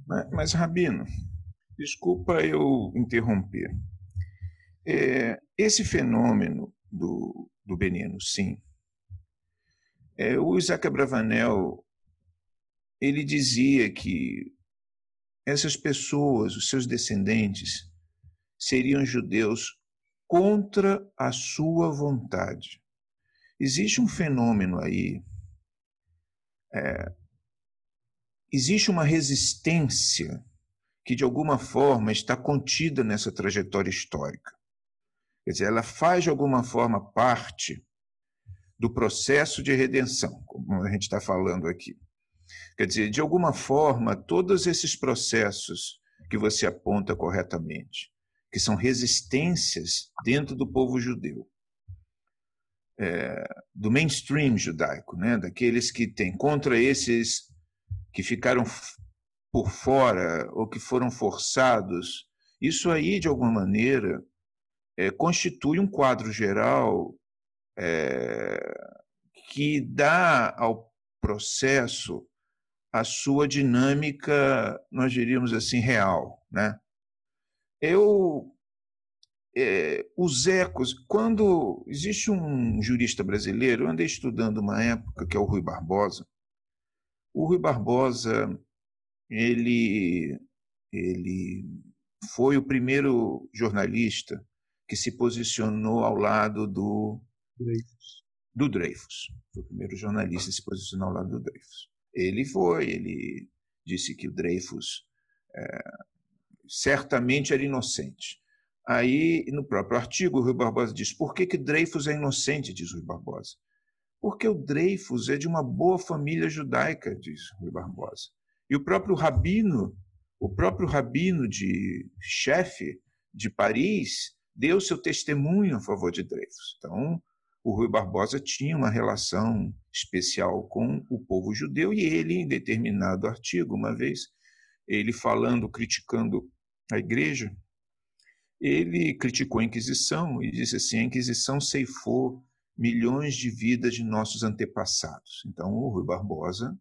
Mas, mas Rabino, desculpa eu interromper. É, esse fenômeno do, do veneno, sim. É, o Isaac Abravanel ele dizia que essas pessoas, os seus descendentes, seriam judeus contra a sua vontade. Existe um fenômeno aí, é, existe uma resistência que de alguma forma está contida nessa trajetória histórica. Quer dizer, ela faz de alguma forma parte do processo de redenção, como a gente está falando aqui. Quer dizer, de alguma forma, todos esses processos que você aponta corretamente, que são resistências dentro do povo judeu, é, do mainstream judaico, né? daqueles que têm contra esses que ficaram por fora ou que foram forçados, isso aí, de alguma maneira, é, constitui um quadro geral é, que dá ao processo a sua dinâmica, nós diríamos assim, real. Né? Eu, é, os ecos, quando existe um jurista brasileiro, eu andei estudando uma época, que é o Rui Barbosa. O Rui Barbosa, ele, ele foi o primeiro jornalista que se posicionou ao lado do Dreyfus. Do Dreyfus. Foi o primeiro jornalista que se posicionou ao lado do Dreyfus. Ele foi, ele disse que o Dreyfus é, certamente era inocente. Aí, no próprio artigo, o Rui Barbosa diz: por que, que Dreyfus é inocente? diz Rui Barbosa. Porque o Dreyfus é de uma boa família judaica, diz Rui Barbosa. E o próprio rabino, o próprio rabino de chefe de Paris, deu seu testemunho a favor de Dreyfus. Então, o Rui Barbosa tinha uma relação especial com o povo judeu e ele, em determinado artigo, uma vez, ele falando, criticando a igreja, ele criticou a Inquisição e disse assim: a Inquisição ceifou milhões de vidas de nossos antepassados. Então, o Rui Barbosa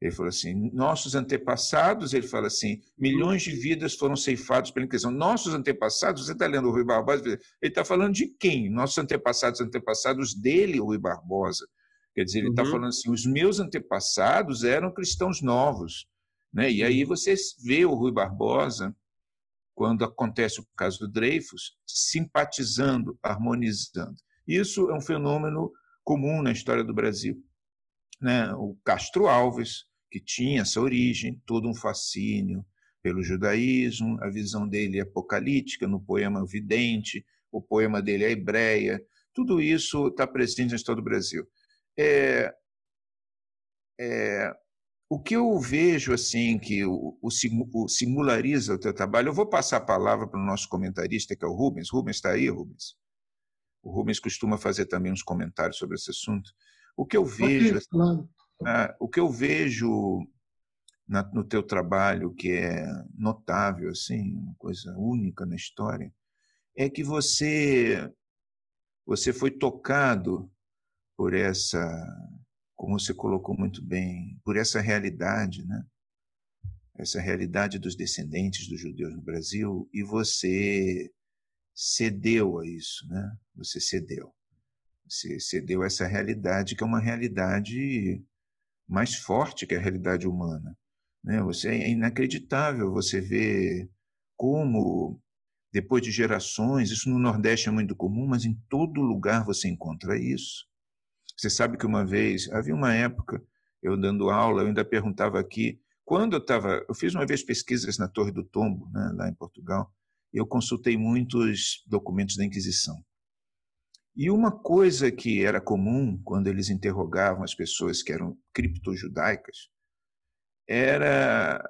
ele falou assim: nossos antepassados, ele fala assim, milhões de vidas foram ceifados pela Inquisição. Nossos antepassados, você está lendo o Rui Barbosa, ele está falando de quem? Nossos antepassados, antepassados dele, Rui Barbosa. Quer dizer, ele está uhum. falando assim: os meus antepassados eram cristãos novos. Né? E aí você vê o Rui Barbosa, quando acontece o caso do Dreyfus, simpatizando, harmonizando. Isso é um fenômeno comum na história do Brasil né, o Castro Alves, que tinha essa origem, todo um fascínio pelo judaísmo, a visão dele é apocalíptica no poema Vidente, o poema dele é hebreia, tudo isso está presente na história do Brasil. É, é, o que eu vejo assim que o, o, simulariza o teu trabalho, eu vou passar a palavra para o nosso comentarista, que é o Rubens. Rubens está aí, Rubens? O Rubens costuma fazer também uns comentários sobre esse assunto. O que eu vejo, é, o que eu vejo na, no teu trabalho que é notável, assim, uma coisa única na história, é que você você foi tocado por essa, como você colocou muito bem, por essa realidade, né? Essa realidade dos descendentes dos judeus no Brasil e você cedeu a isso, né? Você cedeu. Você cedeu essa realidade, que é uma realidade mais forte que a realidade humana. Né? Você, é inacreditável você ver como, depois de gerações, isso no Nordeste é muito comum, mas em todo lugar você encontra isso. Você sabe que uma vez, havia uma época, eu dando aula, eu ainda perguntava aqui, quando eu estava, eu fiz uma vez pesquisas na Torre do Tombo, né, lá em Portugal, eu consultei muitos documentos da Inquisição. E uma coisa que era comum quando eles interrogavam as pessoas que eram criptojudaicas era,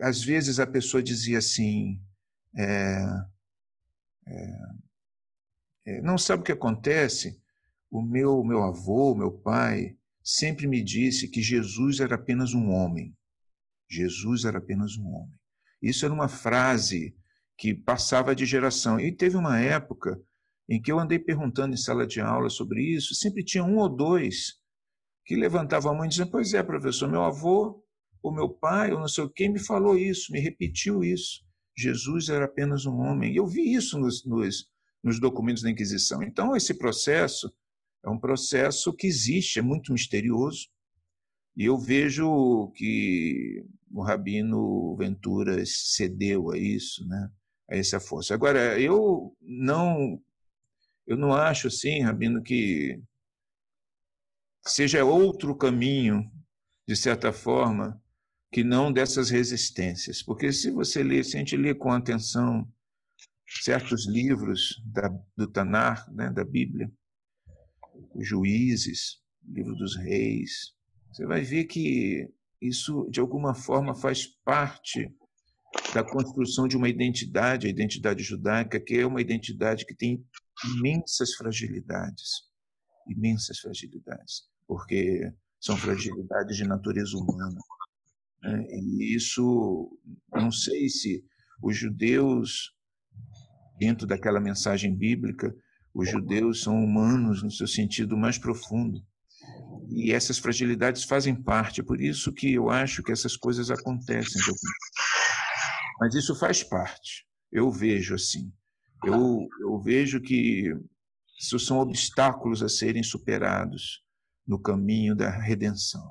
às vezes, a pessoa dizia assim: é, é, é, não sabe o que acontece? O meu, meu avô, meu pai, sempre me disse que Jesus era apenas um homem. Jesus era apenas um homem. Isso era uma frase que passava de geração. E teve uma época em que eu andei perguntando em sala de aula sobre isso, sempre tinha um ou dois que levantavam a mão e diziam: Pois é, professor, meu avô, o meu pai, ou não sei quem, me falou isso, me repetiu isso. Jesus era apenas um homem. Eu vi isso nos, nos, nos documentos da Inquisição. Então, esse processo é um processo que existe, é muito misterioso. E eu vejo que o Rabino Ventura cedeu a isso, né? a essa força. Agora, eu não eu não acho assim, Rabino, que seja outro caminho, de certa forma, que não dessas resistências. Porque se você lê, se a gente lê com atenção certos livros da, do Tanar, né, da Bíblia, juízes, livro dos reis, você vai ver que isso, de alguma forma, faz parte da construção de uma identidade, a identidade judaica, que é uma identidade que tem imensas fragilidades, imensas fragilidades, porque são fragilidades de natureza humana. Né? E isso, não sei se os judeus, dentro daquela mensagem bíblica, os judeus são humanos no seu sentido mais profundo. E essas fragilidades fazem parte, por isso que eu acho que essas coisas acontecem. Mas isso faz parte. Eu vejo assim. Eu, eu vejo que isso são obstáculos a serem superados no caminho da redenção.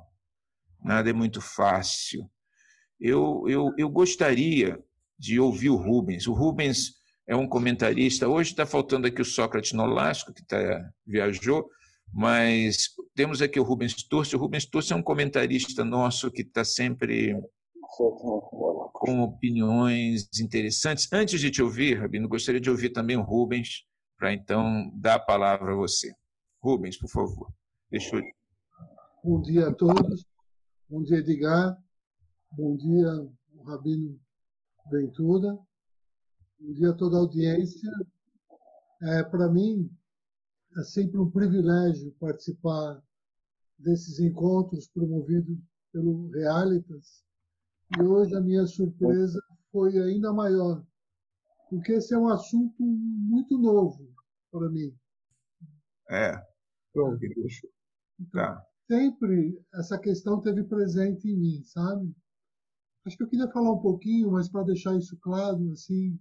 Nada é muito fácil. Eu, eu, eu gostaria de ouvir o Rubens. O Rubens é um comentarista. Hoje está faltando aqui o Sócrates Nolasco, que tá, viajou, mas temos aqui o Rubens Turci. O Rubens Turci é um comentarista nosso que está sempre com opiniões interessantes. Antes de te ouvir, Rabino, gostaria de ouvir também o Rubens, para então dar a palavra a você. Rubens, por favor. Deixa eu... Bom dia a todos. Bom dia, Edgar. Bom dia, Rabino Ventura. Bom dia a toda a audiência. É, para mim, é sempre um privilégio participar desses encontros promovidos pelo Realitas e hoje a minha surpresa foi ainda maior, porque esse é um assunto muito novo para mim. É. Pronto, então, tá. Sempre essa questão teve presente em mim, sabe? Acho que eu queria falar um pouquinho, mas para deixar isso claro, assim,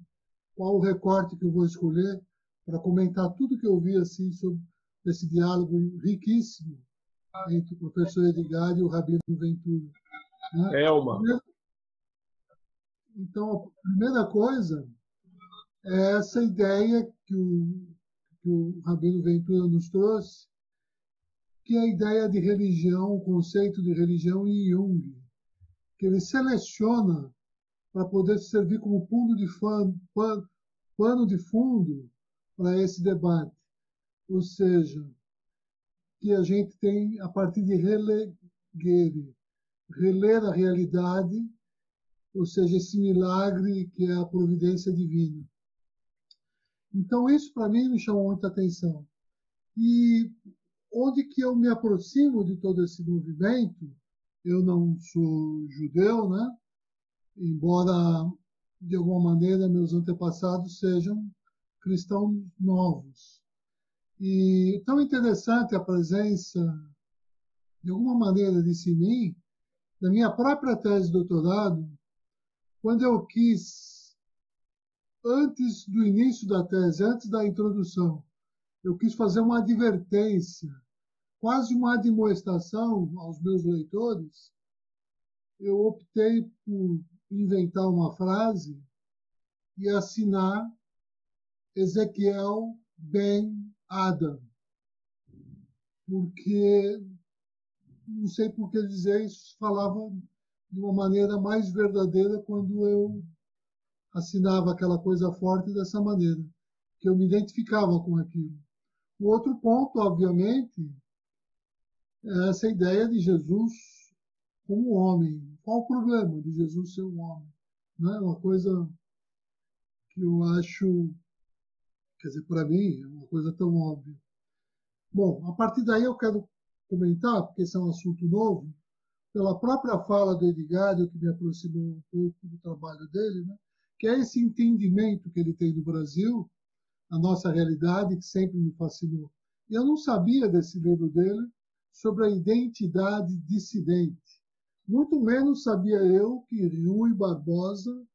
qual o recorte que eu vou escolher para comentar tudo que eu vi assim sobre esse diálogo riquíssimo entre o professor Edgar e o Rabino Ventura. Né? Elma. Primeiro, então, a primeira coisa é essa ideia que o, que o Rabino Ventura nos trouxe, que é a ideia de religião, o conceito de religião em Jung, que ele seleciona para poder servir como pano de, pano, de fundo para esse debate. Ou seja, que a gente tem, a partir de reler, reler a realidade ou seja, esse milagre que é a providência divina. Então isso para mim me chamou muita atenção. E onde que eu me aproximo de todo esse movimento, eu não sou judeu, né? Embora de alguma maneira meus antepassados sejam cristãos novos. E tão interessante a presença, de alguma maneira, disse em mim, da minha própria tese de doutorado, quando eu quis, antes do início da tese, antes da introdução, eu quis fazer uma advertência, quase uma admoestação aos meus leitores, eu optei por inventar uma frase e assinar Ezequiel Ben Adam. Porque, não sei por que dizer isso, falava de uma maneira mais verdadeira quando eu assinava aquela coisa forte dessa maneira, que eu me identificava com aquilo. O outro ponto, obviamente, é essa ideia de Jesus como homem. Qual o problema de Jesus ser um homem? Não é uma coisa que eu acho, quer dizer, para mim, é uma coisa tão óbvia. Bom, a partir daí eu quero comentar, porque esse é um assunto novo, pela própria fala do Edgário, que me aproximou um pouco do trabalho dele, né? que é esse entendimento que ele tem do Brasil, a nossa realidade, que sempre me fascinou. Eu não sabia desse livro dele sobre a identidade dissidente. Muito menos sabia eu que Rui Barbosa,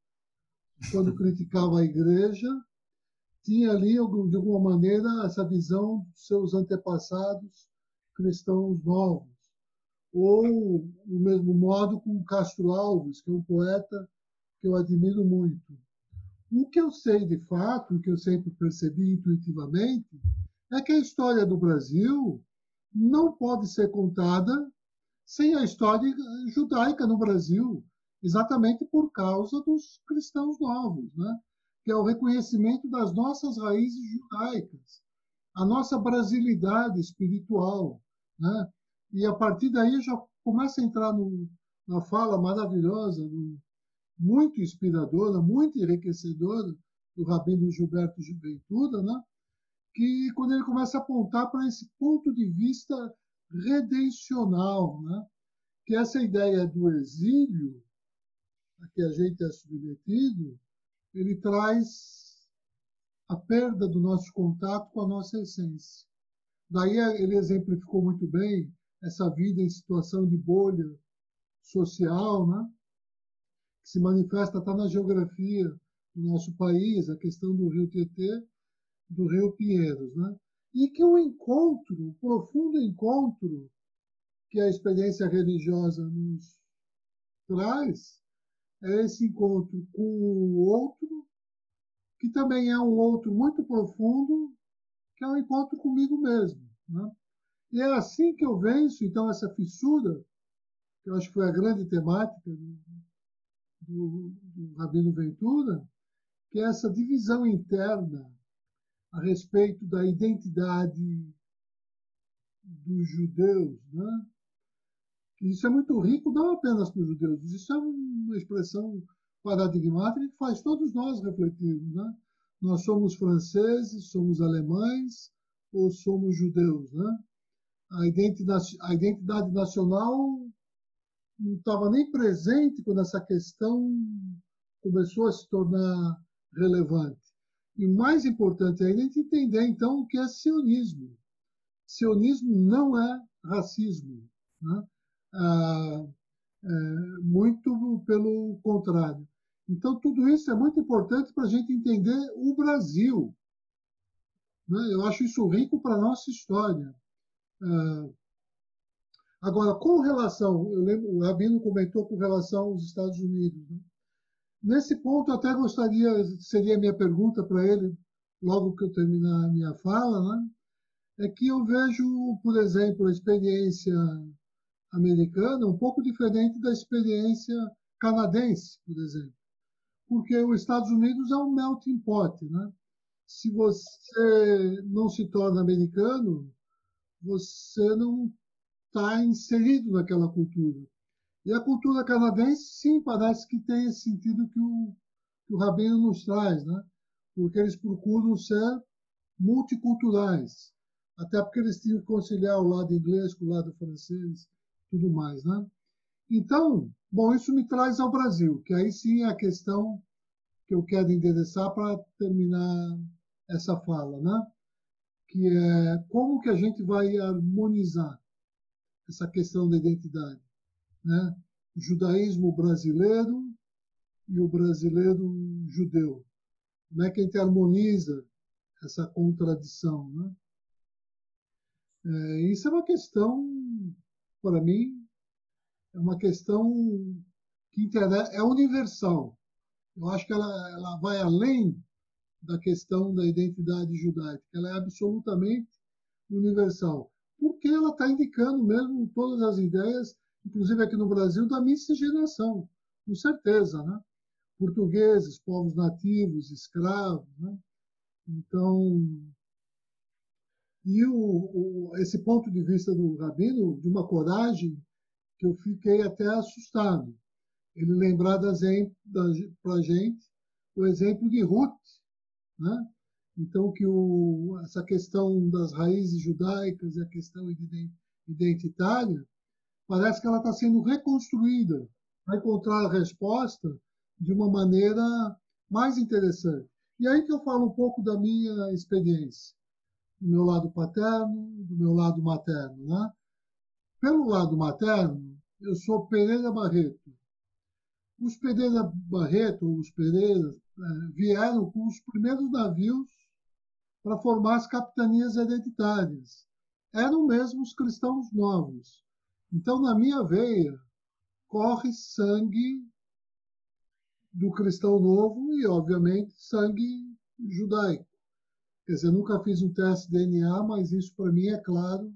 quando criticava a igreja, tinha ali, de alguma maneira, essa visão dos seus antepassados cristãos novos. Ou, do mesmo modo, com Castro Alves, que é um poeta que eu admiro muito. O que eu sei de fato, o que eu sempre percebi intuitivamente, é que a história do Brasil não pode ser contada sem a história judaica no Brasil, exatamente por causa dos cristãos novos, né? que é o reconhecimento das nossas raízes judaicas, a nossa brasilidade espiritual. Né? E a partir daí já começa a entrar no, na fala maravilhosa, no, muito inspiradora, muito enriquecedora do Rabino Gilberto Juventuda, né? que quando ele começa a apontar para esse ponto de vista redencional, né? que essa ideia do exílio a que a gente é submetido, ele traz a perda do nosso contato com a nossa essência. Daí ele exemplificou muito bem essa vida em situação de bolha social, né? que se manifesta até na geografia do nosso país, a questão do rio Tietê, do rio Pinheiros. Né? E que o encontro, o profundo encontro que a experiência religiosa nos traz é esse encontro com o outro, que também é um outro muito profundo, que é o um encontro comigo mesmo. Né? E é assim que eu venço, então, essa fissura, que eu acho que foi a grande temática do, do, do Rabino Ventura, que é essa divisão interna a respeito da identidade dos judeus, né? Isso é muito rico, não apenas para os judeus, isso é uma expressão paradigmática que faz todos nós refletirmos. Né? Nós somos franceses, somos alemães ou somos judeus. Né? A, identidade, a identidade nacional não estava nem presente quando essa questão começou a se tornar relevante. E mais importante ainda a gente entender, então, o que é sionismo. Sionismo não é racismo. Né? Ah, é, muito pelo contrário. Então, tudo isso é muito importante para a gente entender o Brasil. Né? Eu acho isso rico para a nossa história. Ah, agora, com relação, eu lembro, o Rabino comentou com relação aos Estados Unidos. Né? Nesse ponto, até gostaria, seria a minha pergunta para ele, logo que eu terminar a minha fala, né? é que eu vejo, por exemplo, a experiência americana um pouco diferente da experiência canadense, por exemplo. Porque os Estados Unidos é um melting pot, né? Se você não se torna americano, você não está inserido naquela cultura. E a cultura canadense, sim, parece que tem esse sentido que o, que o Rabino nos traz, né? Porque eles procuram ser multiculturais. Até porque eles tinham que conciliar o lado inglês com o lado francês tudo mais, né? Então, bom, isso me traz ao Brasil, que aí sim é a questão que eu quero endereçar para terminar essa fala, né? Que é como que a gente vai harmonizar essa questão da identidade, né? O judaísmo brasileiro e o brasileiro judeu. Como é que a gente harmoniza essa contradição, né? É, isso é uma questão para mim, é uma questão que interessa, é universal. Eu acho que ela, ela vai além da questão da identidade judaica, ela é absolutamente universal, porque ela está indicando mesmo todas as ideias, inclusive aqui no Brasil, da miscigenação, com certeza, né? Portugueses, povos nativos, escravos, né? Então, e o, o, esse ponto de vista do Rabino, de uma coragem que eu fiquei até assustado. Ele lembrar para a gente o exemplo de Ruth, né? Então, que o, essa questão das raízes judaicas e a questão de identitária, parece que ela está sendo reconstruída para encontrar a resposta de uma maneira mais interessante. E aí que eu falo um pouco da minha experiência, do meu lado paterno, do meu lado materno. Né? Pelo lado materno, eu sou Pereira Barreto. Os Pereira Barreto, os Pereiras, é, vieram com os primeiros navios para formar as capitanias hereditárias. Eram mesmo os cristãos novos. Então, na minha veia, corre sangue do cristão novo e, obviamente, sangue judaico. Quer dizer, nunca fiz um teste de DNA, mas isso para mim é claro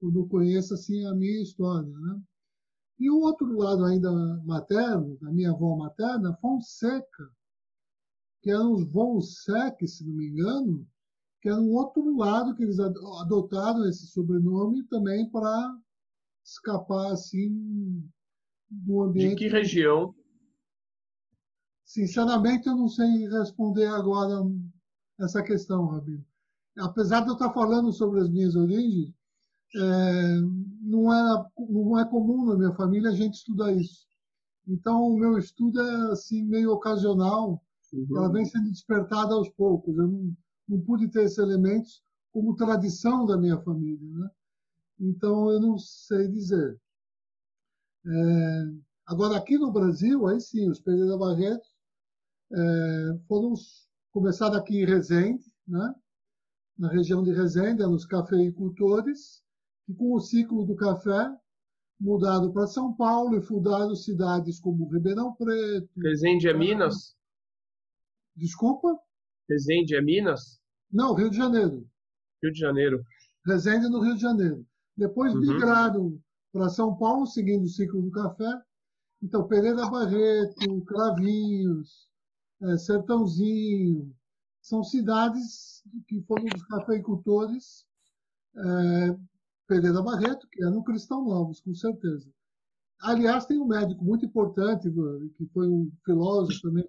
quando conheço assim a minha história, né? E o outro lado ainda materno, da minha avó materna, Fonseca, que eram os Von Sec, se não me engano, que era um outro lado que eles adotaram esse sobrenome também para escapar assim do ambiente. De que região? Sinceramente, eu não sei responder agora essa questão, Rabino. Apesar de eu estar falando sobre as minhas origens, é, não, é, não é comum na minha família a gente estudar isso. Então, o meu estudo é assim meio ocasional, uhum. ela vem sendo despertada aos poucos. Eu não, não pude ter esses elementos como tradição da minha família. Né? Então, eu não sei dizer. É, agora, aqui no Brasil, aí sim, os Pereira Barreto é, foram começaram aqui em Resende, né? na região de Resende, nos cafeicultores, que com o ciclo do café mudaram para São Paulo e fundaram cidades como Ribeirão Preto. Resende é Minas? Desculpa? Resende é Minas? Não, Rio de Janeiro. Rio de Janeiro. Resende no Rio de Janeiro. Depois uhum. migraram para São Paulo, seguindo o ciclo do café. Então, Pereira Barreto, Cravinhos, é, Sertãozinho, são cidades que foram dos cafeicultores é, Pereira Barreto, que eram cristãos novos, com certeza. Aliás, tem um médico muito importante, que foi um filósofo também,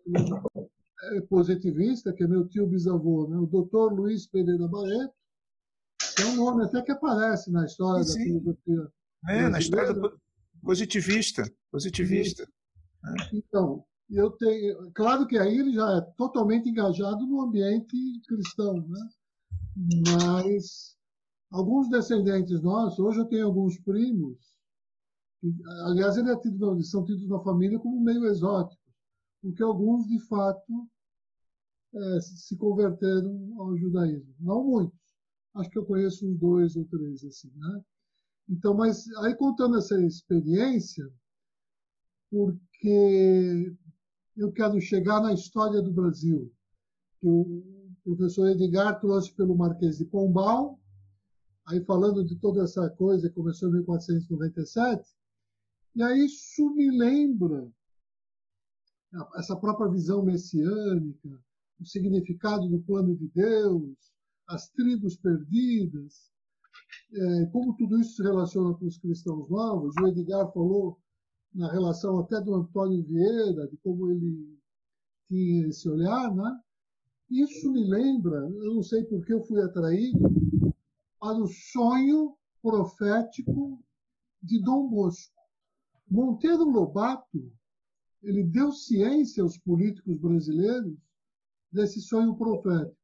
é, positivista, que é meu tio bisavô, né? o doutor Luiz Pereira Barreto, que é um nome até que aparece na história sim, da filosofia. É, na história positivista. Positivista. É. Então, eu tenho. Claro que aí ele já é totalmente engajado no ambiente cristão, né? Mas alguns descendentes nossos, hoje eu tenho alguns primos, que, aliás, ele é tido, são tidos na família como meio exóticos, porque alguns, de fato, é, se converteram ao judaísmo. Não muitos. Acho que eu conheço uns dois ou três, assim, né? Então, mas aí contando essa experiência, porque eu quero chegar na história do Brasil, que o professor Edgar trouxe pelo Marquês de Pombal, aí falando de toda essa coisa começou em 1497, e aí isso me lembra essa própria visão messiânica, o significado do plano de Deus, as tribos perdidas, é, como tudo isso se relaciona com os cristãos novos. O Edgar falou na relação até do Antônio Vieira, de como ele tinha esse olhar, né? Isso me lembra, eu não sei porque eu fui atraído para o sonho profético de Dom Bosco. Monteiro Lobato, ele deu ciência aos políticos brasileiros desse sonho profético.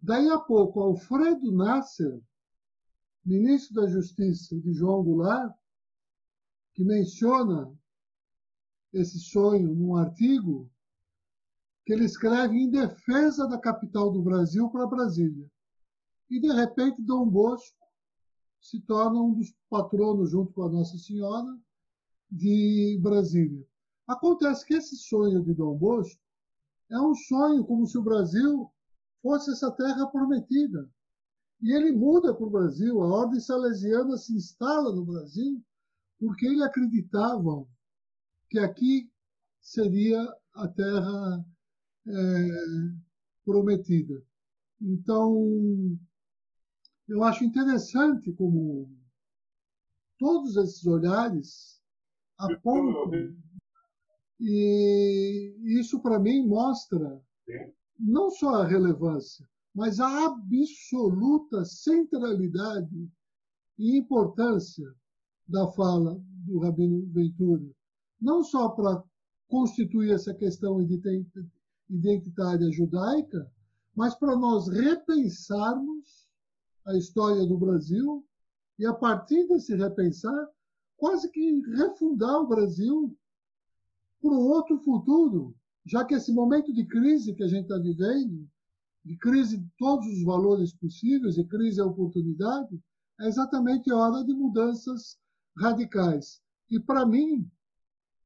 Daí a pouco, Alfredo Nasser, ministro da Justiça de João Goulart, que menciona esse sonho num artigo que ele escreve em defesa da capital do Brasil para Brasília. E, de repente, Dom Bosco se torna um dos patronos, junto com a Nossa Senhora, de Brasília. Acontece que esse sonho de Dom Bosco é um sonho como se o Brasil fosse essa terra prometida. E ele muda para o Brasil, a ordem salesiana se instala no Brasil porque ele acreditava que aqui seria a terra é, prometida. Então, eu acho interessante como todos esses olhares apontam, e isso para mim mostra não só a relevância, mas a absoluta centralidade e importância da fala do Rabino Ventura, não só para constituir essa questão identitária judaica, mas para nós repensarmos a história do Brasil e, a partir desse repensar, quase que refundar o Brasil para um outro futuro, já que esse momento de crise que a gente está vivendo, de crise de todos os valores possíveis, e crise é oportunidade, é exatamente hora de mudanças radicais. E, para mim,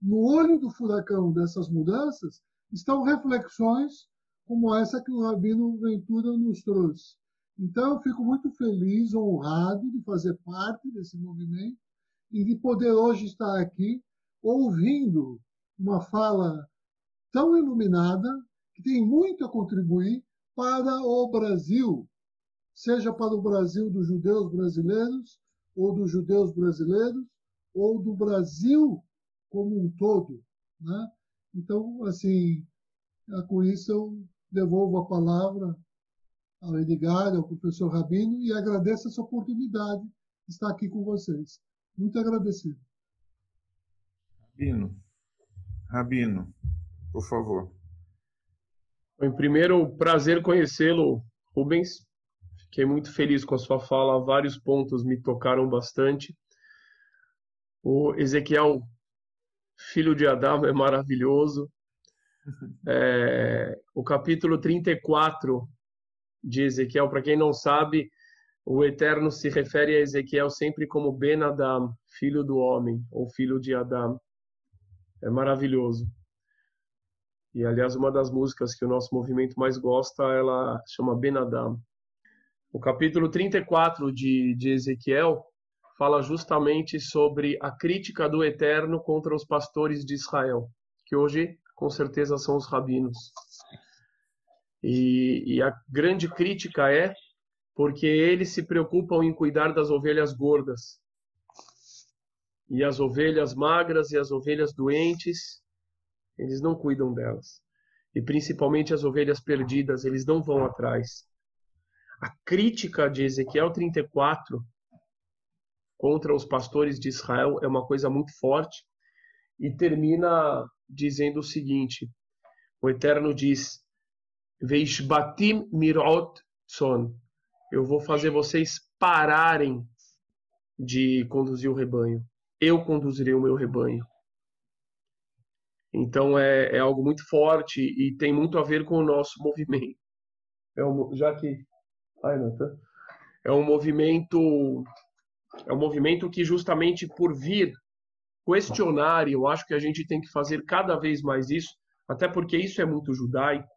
no olho do furacão dessas mudanças estão reflexões como essa que o Rabino Ventura nos trouxe. Então, eu fico muito feliz, honrado de fazer parte desse movimento e de poder hoje estar aqui ouvindo uma fala tão iluminada que tem muito a contribuir para o Brasil, seja para o Brasil dos judeus brasileiros, ou dos judeus brasileiros, ou do Brasil como um todo. Né? Então, assim, com isso eu devolvo a palavra ao Edgar, ao professor Rabino, e agradeço essa oportunidade de estar aqui com vocês. Muito agradecido. Rabino, Rabino, por favor. Em primeiro, prazer conhecê-lo, Rubens. Fiquei muito feliz com a sua fala. Vários pontos me tocaram bastante. O Ezequiel, filho de Adão, é maravilhoso. É, o capítulo 34 de Ezequiel, para quem não sabe, o Eterno se refere a Ezequiel sempre como Ben Adam, filho do homem, ou filho de Adão. É maravilhoso. E, aliás, uma das músicas que o nosso movimento mais gosta, ela chama Ben Adam. O capítulo 34 de, de Ezequiel fala justamente sobre a crítica do Eterno contra os pastores de Israel, que hoje, com certeza, são os rabinos. E, e a grande crítica é porque eles se preocupam em cuidar das ovelhas gordas. E as ovelhas magras e as ovelhas doentes eles não cuidam delas. E principalmente as ovelhas perdidas, eles não vão atrás. A crítica de Ezequiel 34 contra os pastores de Israel é uma coisa muito forte e termina dizendo o seguinte: o Eterno diz: Veishbatim mirot son. Eu vou fazer vocês pararem de conduzir o rebanho. Eu conduzirei o meu rebanho. Então é, é algo muito forte e tem muito a ver com o nosso movimento. É um, já que ai, não, tá? é um movimento é um movimento que justamente por vir questionar, e eu acho que a gente tem que fazer cada vez mais isso, até porque isso é muito judaico,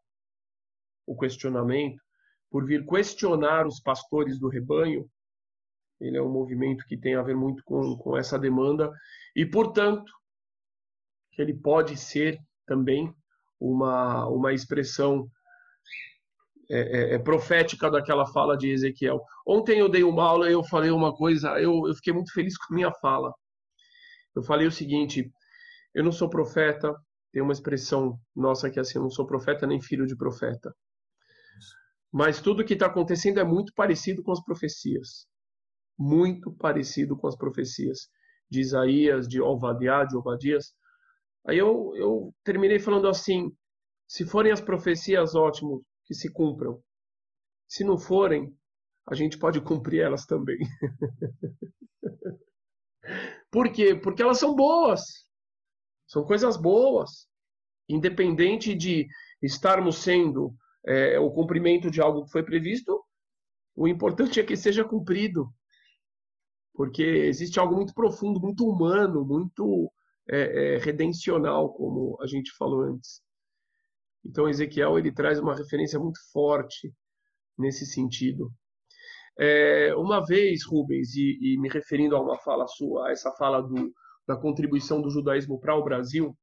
o questionamento, por vir questionar os pastores do rebanho, ele é um movimento que tem a ver muito com, com essa demanda, e portanto, que ele pode ser também uma, uma expressão é, é, é, profética daquela fala de Ezequiel. Ontem eu dei uma aula e eu falei uma coisa, eu, eu fiquei muito feliz com a minha fala. Eu falei o seguinte: eu não sou profeta, tem uma expressão nossa que é assim: eu não sou profeta nem filho de profeta. Mas tudo que está acontecendo é muito parecido com as profecias. Muito parecido com as profecias de Isaías, de Ovadiah, de Obadias. Aí eu, eu terminei falando assim: se forem as profecias, ótimo, que se cumpram. Se não forem, a gente pode cumprir elas também. Por quê? Porque elas são boas. São coisas boas. Independente de estarmos sendo é, o cumprimento de algo que foi previsto, o importante é que seja cumprido. Porque existe algo muito profundo, muito humano, muito é, é, redencional, como a gente falou antes. Então, Ezequiel ele traz uma referência muito forte nesse sentido. É, uma vez, Rubens, e, e, me referindo a uma fala sua, a essa fala do, da contribuição do judaísmo para o Brasil,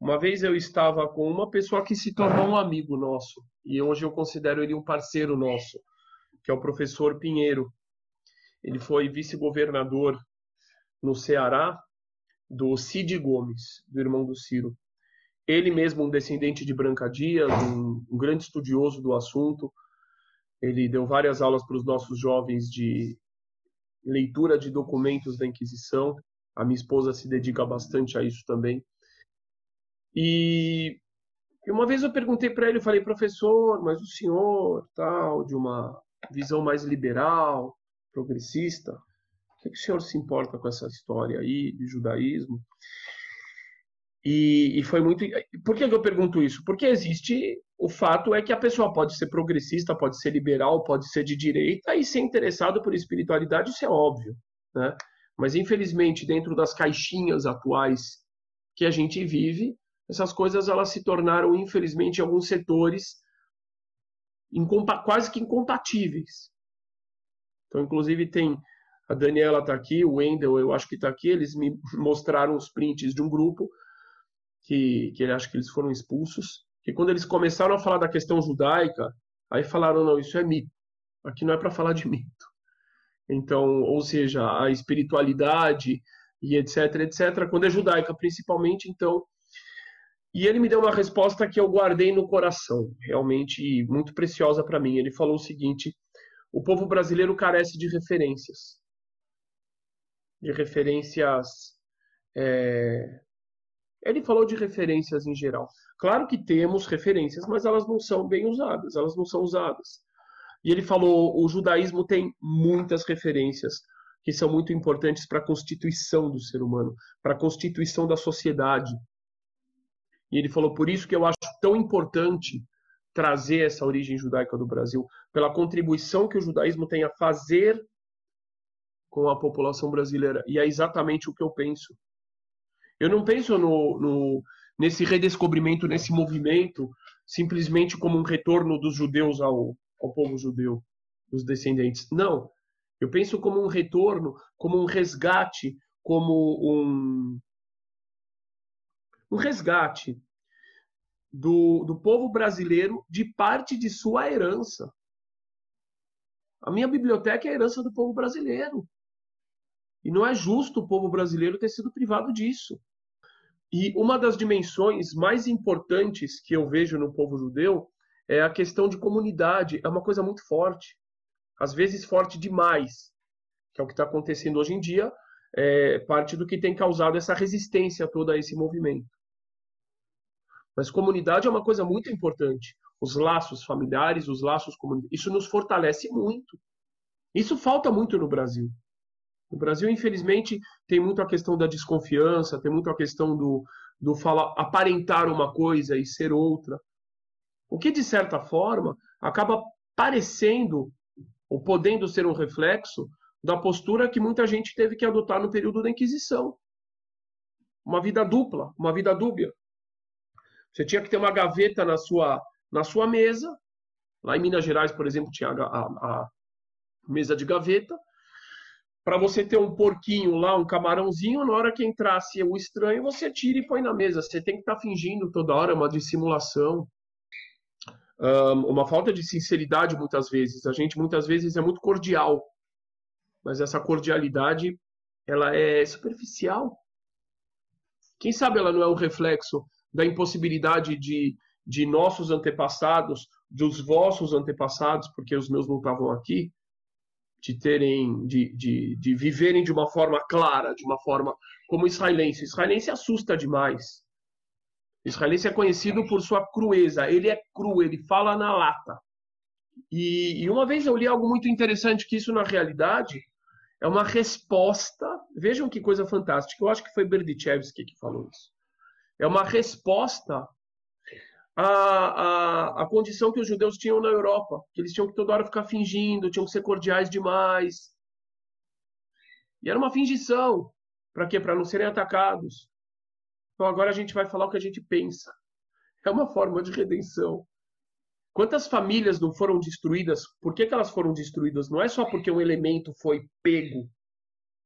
uma vez eu estava com uma pessoa que se tornou um amigo nosso, e hoje eu considero ele um parceiro nosso, que é o professor Pinheiro. Ele foi vice-governador no Ceará do Cid Gomes, do irmão do Ciro. Ele mesmo um descendente de Branca Dias, um, um grande estudioso do assunto. Ele deu várias aulas para os nossos jovens de, leitura de documentos da Inquisição. A minha esposa se dedica bastante a isso também. E uma vez eu perguntei para ele, eu falei, professor, mas o senhor, tal, de uma visão mais liberal, progressista, que, que o senhor se importa com essa história aí de judaísmo? E, e, foi muito. Por que eu pergunto isso? Porque existe. O fato é que a pessoa pode ser progressista, pode ser liberal, pode ser de direita e ser interessado por espiritualidade, isso é óbvio. Né? Mas, infelizmente, dentro das caixinhas atuais que a gente vive, essas coisas elas se tornaram, infelizmente, em alguns setores quase que incompatíveis. Então, inclusive, tem a Daniela está aqui, o Wendel eu acho que está aqui, eles me mostraram os prints de um grupo que, que acha que eles foram expulsos, que quando eles começaram a falar da questão judaica, aí falaram, não, isso é mito, aqui não é para falar de mito. Então, ou seja, a espiritualidade e etc, etc, quando é judaica principalmente, então... E ele me deu uma resposta que eu guardei no coração, realmente muito preciosa para mim. Ele falou o seguinte: o povo brasileiro carece de referências. De referências é, ele falou de referências em geral. Claro que temos referências, mas elas não são bem usadas, elas não são usadas. E ele falou: o judaísmo tem muitas referências que são muito importantes para a constituição do ser humano, para a constituição da sociedade. E ele falou: por isso que eu acho tão importante trazer essa origem judaica do Brasil, pela contribuição que o judaísmo tem a fazer com a população brasileira. E é exatamente o que eu penso. Eu não penso no, no, nesse redescobrimento, nesse movimento, simplesmente como um retorno dos judeus ao, ao povo judeu, dos descendentes. Não. Eu penso como um retorno, como um resgate, como um, um resgate do, do povo brasileiro de parte de sua herança. A minha biblioteca é a herança do povo brasileiro. E não é justo o povo brasileiro ter sido privado disso. E uma das dimensões mais importantes que eu vejo no povo judeu é a questão de comunidade. É uma coisa muito forte, às vezes forte demais, que é o que está acontecendo hoje em dia, é parte do que tem causado essa resistência toda a esse movimento. Mas comunidade é uma coisa muito importante. Os laços familiares, os laços comunitários, isso nos fortalece muito. Isso falta muito no Brasil. No Brasil, infelizmente, tem muito a questão da desconfiança, tem muito a questão do, do falar, aparentar uma coisa e ser outra. O que, de certa forma, acaba parecendo ou podendo ser um reflexo da postura que muita gente teve que adotar no período da Inquisição. Uma vida dupla, uma vida dúbia. Você tinha que ter uma gaveta na sua, na sua mesa. Lá em Minas Gerais, por exemplo, tinha a, a, a mesa de gaveta para você ter um porquinho lá, um camarãozinho, na hora que entrasse o estranho, você tira e põe na mesa. Você tem que estar tá fingindo toda hora, uma dissimulação, uma falta de sinceridade muitas vezes. A gente muitas vezes é muito cordial, mas essa cordialidade ela é superficial. Quem sabe ela não é um reflexo da impossibilidade de, de nossos antepassados, dos vossos antepassados, porque os meus não estavam aqui, de terem, de, de, de viverem de uma forma clara, de uma forma como israelense. O israelense assusta demais. O israelense é conhecido por sua crueza. Ele é cru, ele fala na lata. E, e uma vez eu li algo muito interessante que isso na realidade é uma resposta. Vejam que coisa fantástica. Eu acho que foi Berdichevsky que falou isso. É uma resposta a, a, a condição que os judeus tinham na Europa, que eles tinham que toda hora ficar fingindo, tinham que ser cordiais demais. E era uma fingição. Para quê? Para não serem atacados. Então agora a gente vai falar o que a gente pensa. É uma forma de redenção. Quantas famílias não foram destruídas? Por que, que elas foram destruídas? Não é só porque um elemento foi pego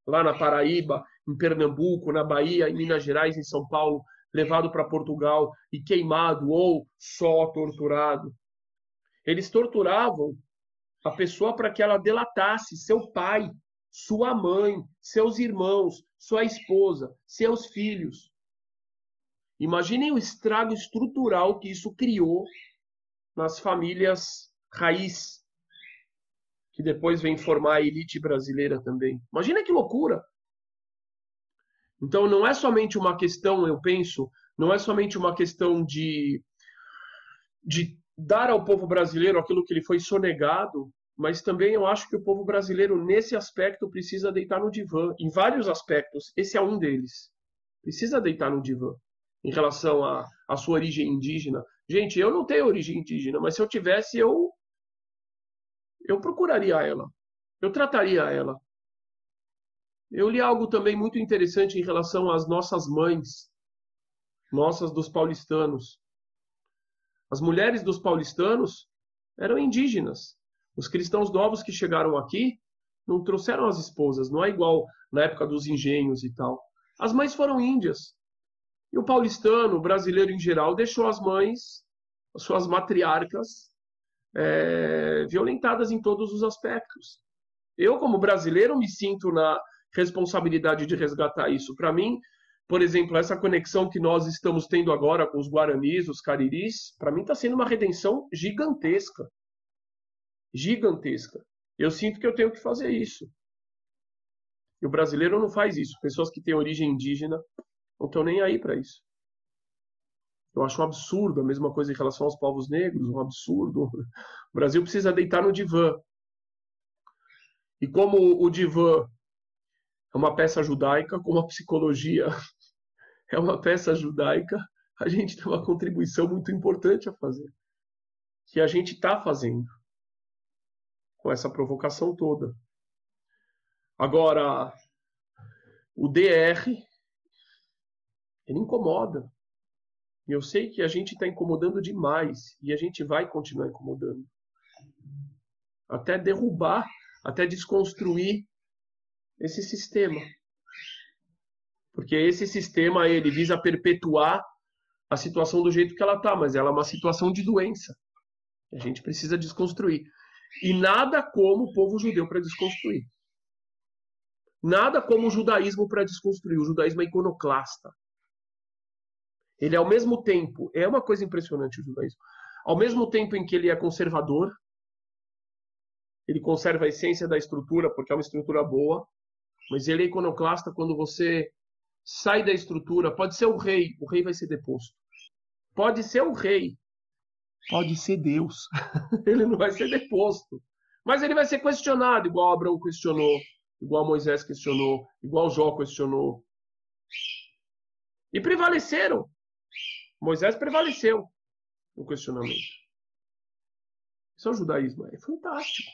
lá na Paraíba, em Pernambuco, na Bahia, em Minas Gerais, em São Paulo, levado para Portugal e queimado ou só torturado. Eles torturavam a pessoa para que ela delatasse seu pai, sua mãe, seus irmãos, sua esposa, seus filhos. Imaginem o estrago estrutural que isso criou nas famílias raiz, que depois vem formar a elite brasileira também. Imagina que loucura! Então não é somente uma questão, eu penso, não é somente uma questão de, de dar ao povo brasileiro aquilo que lhe foi sonegado, mas também eu acho que o povo brasileiro, nesse aspecto, precisa deitar no divã, em vários aspectos. Esse é um deles. Precisa deitar no divã, em relação à, à sua origem indígena. Gente, eu não tenho origem indígena, mas se eu tivesse, eu, eu procuraria ela. Eu trataria ela. Eu li algo também muito interessante em relação às nossas mães, nossas dos paulistanos. As mulheres dos paulistanos eram indígenas. Os cristãos novos que chegaram aqui não trouxeram as esposas, não é igual na época dos engenhos e tal. As mães foram índias. E o paulistano, o brasileiro em geral, deixou as mães, as suas matriarcas, é, violentadas em todos os aspectos. Eu, como brasileiro, me sinto na responsabilidade de resgatar isso. Para mim, por exemplo, essa conexão que nós estamos tendo agora com os guaranis, os cariris, para mim está sendo uma redenção gigantesca gigantesca. Eu sinto que eu tenho que fazer isso. E o brasileiro não faz isso. Pessoas que têm origem indígena não estão nem aí para isso. Eu acho um absurdo a mesma coisa em relação aos povos negros, um absurdo. O Brasil precisa deitar no divã. E como o divã é uma peça judaica, como a psicologia é uma peça judaica, a gente tem uma contribuição muito importante a fazer. Que a gente está fazendo com essa provocação toda. Agora, o DR, ele incomoda. E eu sei que a gente está incomodando demais e a gente vai continuar incomodando. Até derrubar, até desconstruir esse sistema. Porque esse sistema ele visa perpetuar a situação do jeito que ela está, mas ela é uma situação de doença. A gente precisa desconstruir. E nada como o povo judeu para desconstruir. Nada como o judaísmo para desconstruir. O judaísmo é iconoclasta. Ele, ao mesmo tempo, é uma coisa impressionante o judaísmo. Ao mesmo tempo em que ele é conservador, ele conserva a essência da estrutura, porque é uma estrutura boa, mas ele é iconoclasta quando você sai da estrutura. Pode ser o rei, o rei vai ser deposto. Pode ser o rei, pode ser Deus. ele não vai ser deposto. Mas ele vai ser questionado, igual Abraão questionou, igual Moisés questionou, igual Jó questionou. E prevaleceram. Moisés prevaleceu no questionamento. Isso é o judaísmo. É fantástico.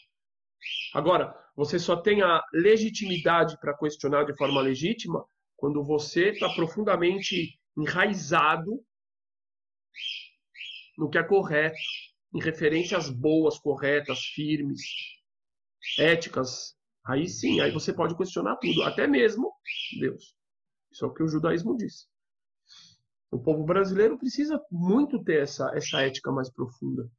Agora, você só tem a legitimidade para questionar de forma legítima quando você está profundamente enraizado no que é correto, em referências boas, corretas, firmes, éticas. Aí sim, aí você pode questionar tudo, até mesmo Deus. Isso é o que o judaísmo diz. O povo brasileiro precisa muito ter essa, essa ética mais profunda.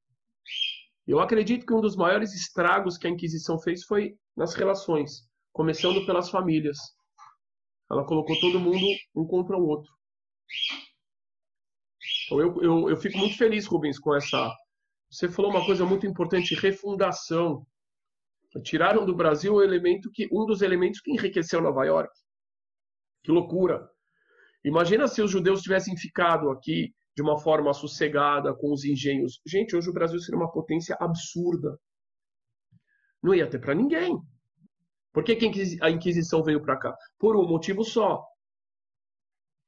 Eu acredito que um dos maiores estragos que a Inquisição fez foi nas relações, começando pelas famílias. Ela colocou todo mundo um contra o outro. Então eu, eu, eu fico muito feliz, Rubens, com essa. Você falou uma coisa muito importante, refundação. Tiraram do Brasil o elemento que um dos elementos que enriqueceu Nova York. Que loucura! Imagina se os judeus tivessem ficado aqui de uma forma sossegada com os engenhos. Gente, hoje o Brasil seria uma potência absurda. Não ia ter para ninguém. Por que a Inquisição veio para cá? Por um motivo só: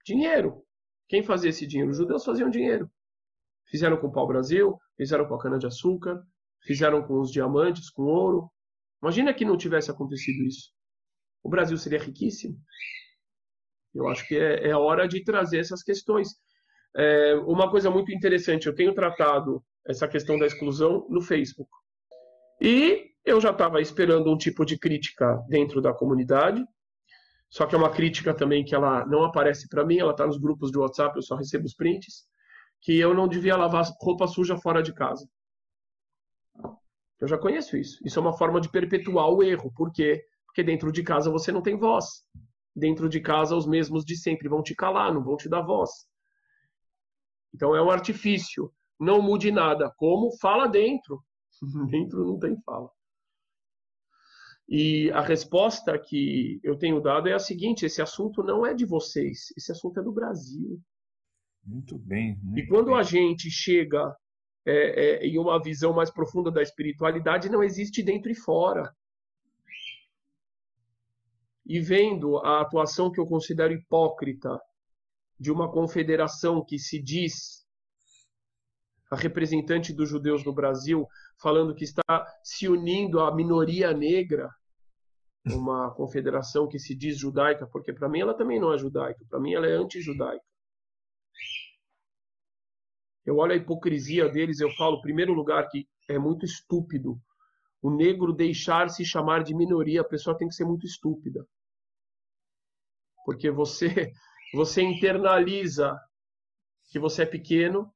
dinheiro. Quem fazia esse dinheiro? Os judeus faziam dinheiro. Fizeram com o pau-brasil, fizeram com a cana-de-açúcar, fizeram com os diamantes, com ouro. Imagina que não tivesse acontecido isso. O Brasil seria riquíssimo. Eu acho que é, é hora de trazer essas questões. É, uma coisa muito interessante, eu tenho tratado essa questão da exclusão no Facebook. E eu já estava esperando um tipo de crítica dentro da comunidade, só que é uma crítica também que ela não aparece para mim, ela está nos grupos de WhatsApp, eu só recebo os prints, que eu não devia lavar roupa suja fora de casa. Eu já conheço isso. Isso é uma forma de perpetuar o erro. Por quê? Porque dentro de casa você não tem voz. Dentro de casa os mesmos de sempre vão te calar, não vão te dar voz. Então é um artifício. Não mude nada. Como? Fala dentro. dentro não tem fala. E a resposta que eu tenho dado é a seguinte: esse assunto não é de vocês, esse assunto é do Brasil. Muito bem. Muito e quando bem. a gente chega é, é, em uma visão mais profunda da espiritualidade, não existe dentro e fora. E vendo a atuação que eu considero hipócrita de uma confederação que se diz a representante dos judeus no Brasil, falando que está se unindo à minoria negra, uma confederação que se diz judaica, porque para mim ela também não é judaica, para mim ela é anti-judaica. Eu olho a hipocrisia deles, eu falo, em primeiro lugar, que é muito estúpido. O negro deixar se chamar de minoria, a pessoa tem que ser muito estúpida. Porque você você internaliza que você é pequeno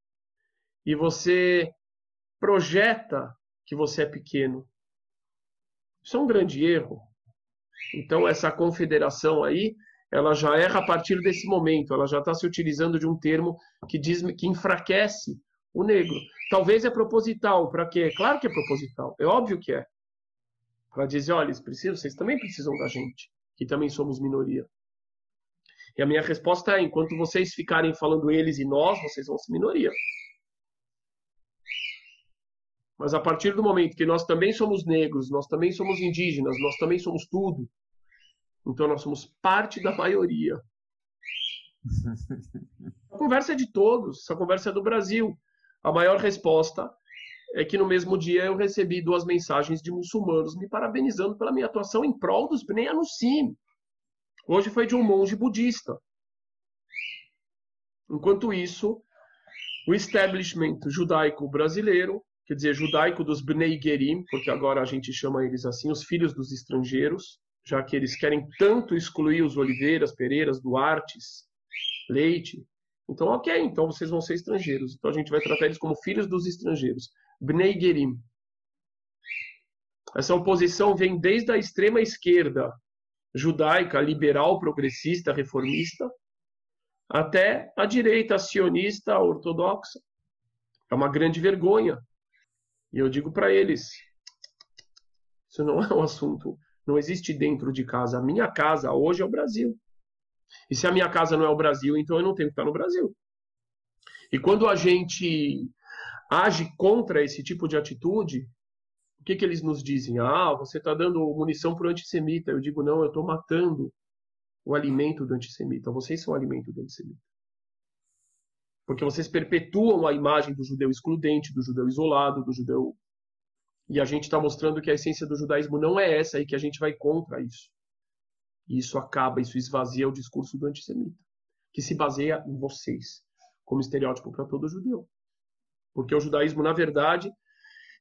e você projeta que você é pequeno. Isso é um grande erro. Então, essa confederação aí, ela já erra a partir desse momento, ela já está se utilizando de um termo que diz que enfraquece o negro. Talvez é proposital, para quê? Claro que é proposital, é óbvio que é. Para dizer, olha, eles precisam, vocês também precisam da gente, que também somos minoria. E a minha resposta é: enquanto vocês ficarem falando eles e nós, vocês vão ser minoria. Mas a partir do momento que nós também somos negros, nós também somos indígenas, nós também somos tudo, então nós somos parte da maioria. A conversa é de todos, essa conversa é do Brasil. A maior resposta é que no mesmo dia eu recebi duas mensagens de muçulmanos me parabenizando pela minha atuação em prol dos Bnei Anusim. Hoje foi de um monge budista. Enquanto isso, o establishment judaico brasileiro, quer dizer, judaico dos Bnei Gerim, porque agora a gente chama eles assim, os filhos dos estrangeiros, já que eles querem tanto excluir os Oliveiras, Pereiras, Duartes, Leite. Então, ok, então vocês vão ser estrangeiros. Então a gente vai tratar eles como filhos dos estrangeiros. Bnei Gerim. Essa oposição vem desde a extrema esquerda, judaica, liberal, progressista, reformista, até a direita sionista, ortodoxa. É uma grande vergonha. E eu digo para eles: isso não é um assunto, não existe dentro de casa. A minha casa hoje é o Brasil. E se a minha casa não é o Brasil, então eu não tenho que estar no Brasil. E quando a gente age contra esse tipo de atitude, que, que eles nos dizem? Ah, você está dando munição para o antissemita. Eu digo, não, eu estou matando o alimento do antissemita. Vocês são o alimento do antissemita. Porque vocês perpetuam a imagem do judeu excludente, do judeu isolado, do judeu. E a gente está mostrando que a essência do judaísmo não é essa e que a gente vai contra isso. E isso acaba, isso esvazia o discurso do antissemita, que se baseia em vocês, como estereótipo para todo judeu. Porque o judaísmo, na verdade,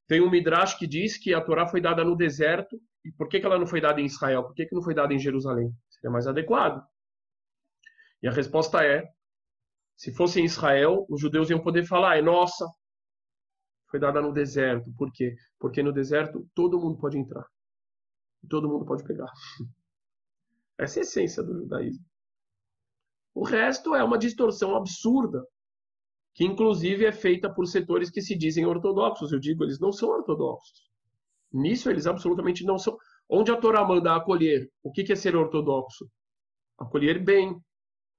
tem um Midrash que diz que a Torá foi dada no deserto. E por que, que ela não foi dada em Israel? Por que, que não foi dada em Jerusalém? Seria mais adequado. E a resposta é: se fosse em Israel, os judeus iam poder falar, é nossa. Foi dada no deserto. Por quê? Porque no deserto todo mundo pode entrar. E todo mundo pode pegar. Essa é a essência do judaísmo. O resto é uma distorção absurda que inclusive é feita por setores que se dizem ortodoxos. Eu digo, eles não são ortodoxos. Nisso eles absolutamente não são. Onde a Torá manda acolher, o que é ser ortodoxo? Acolher bem.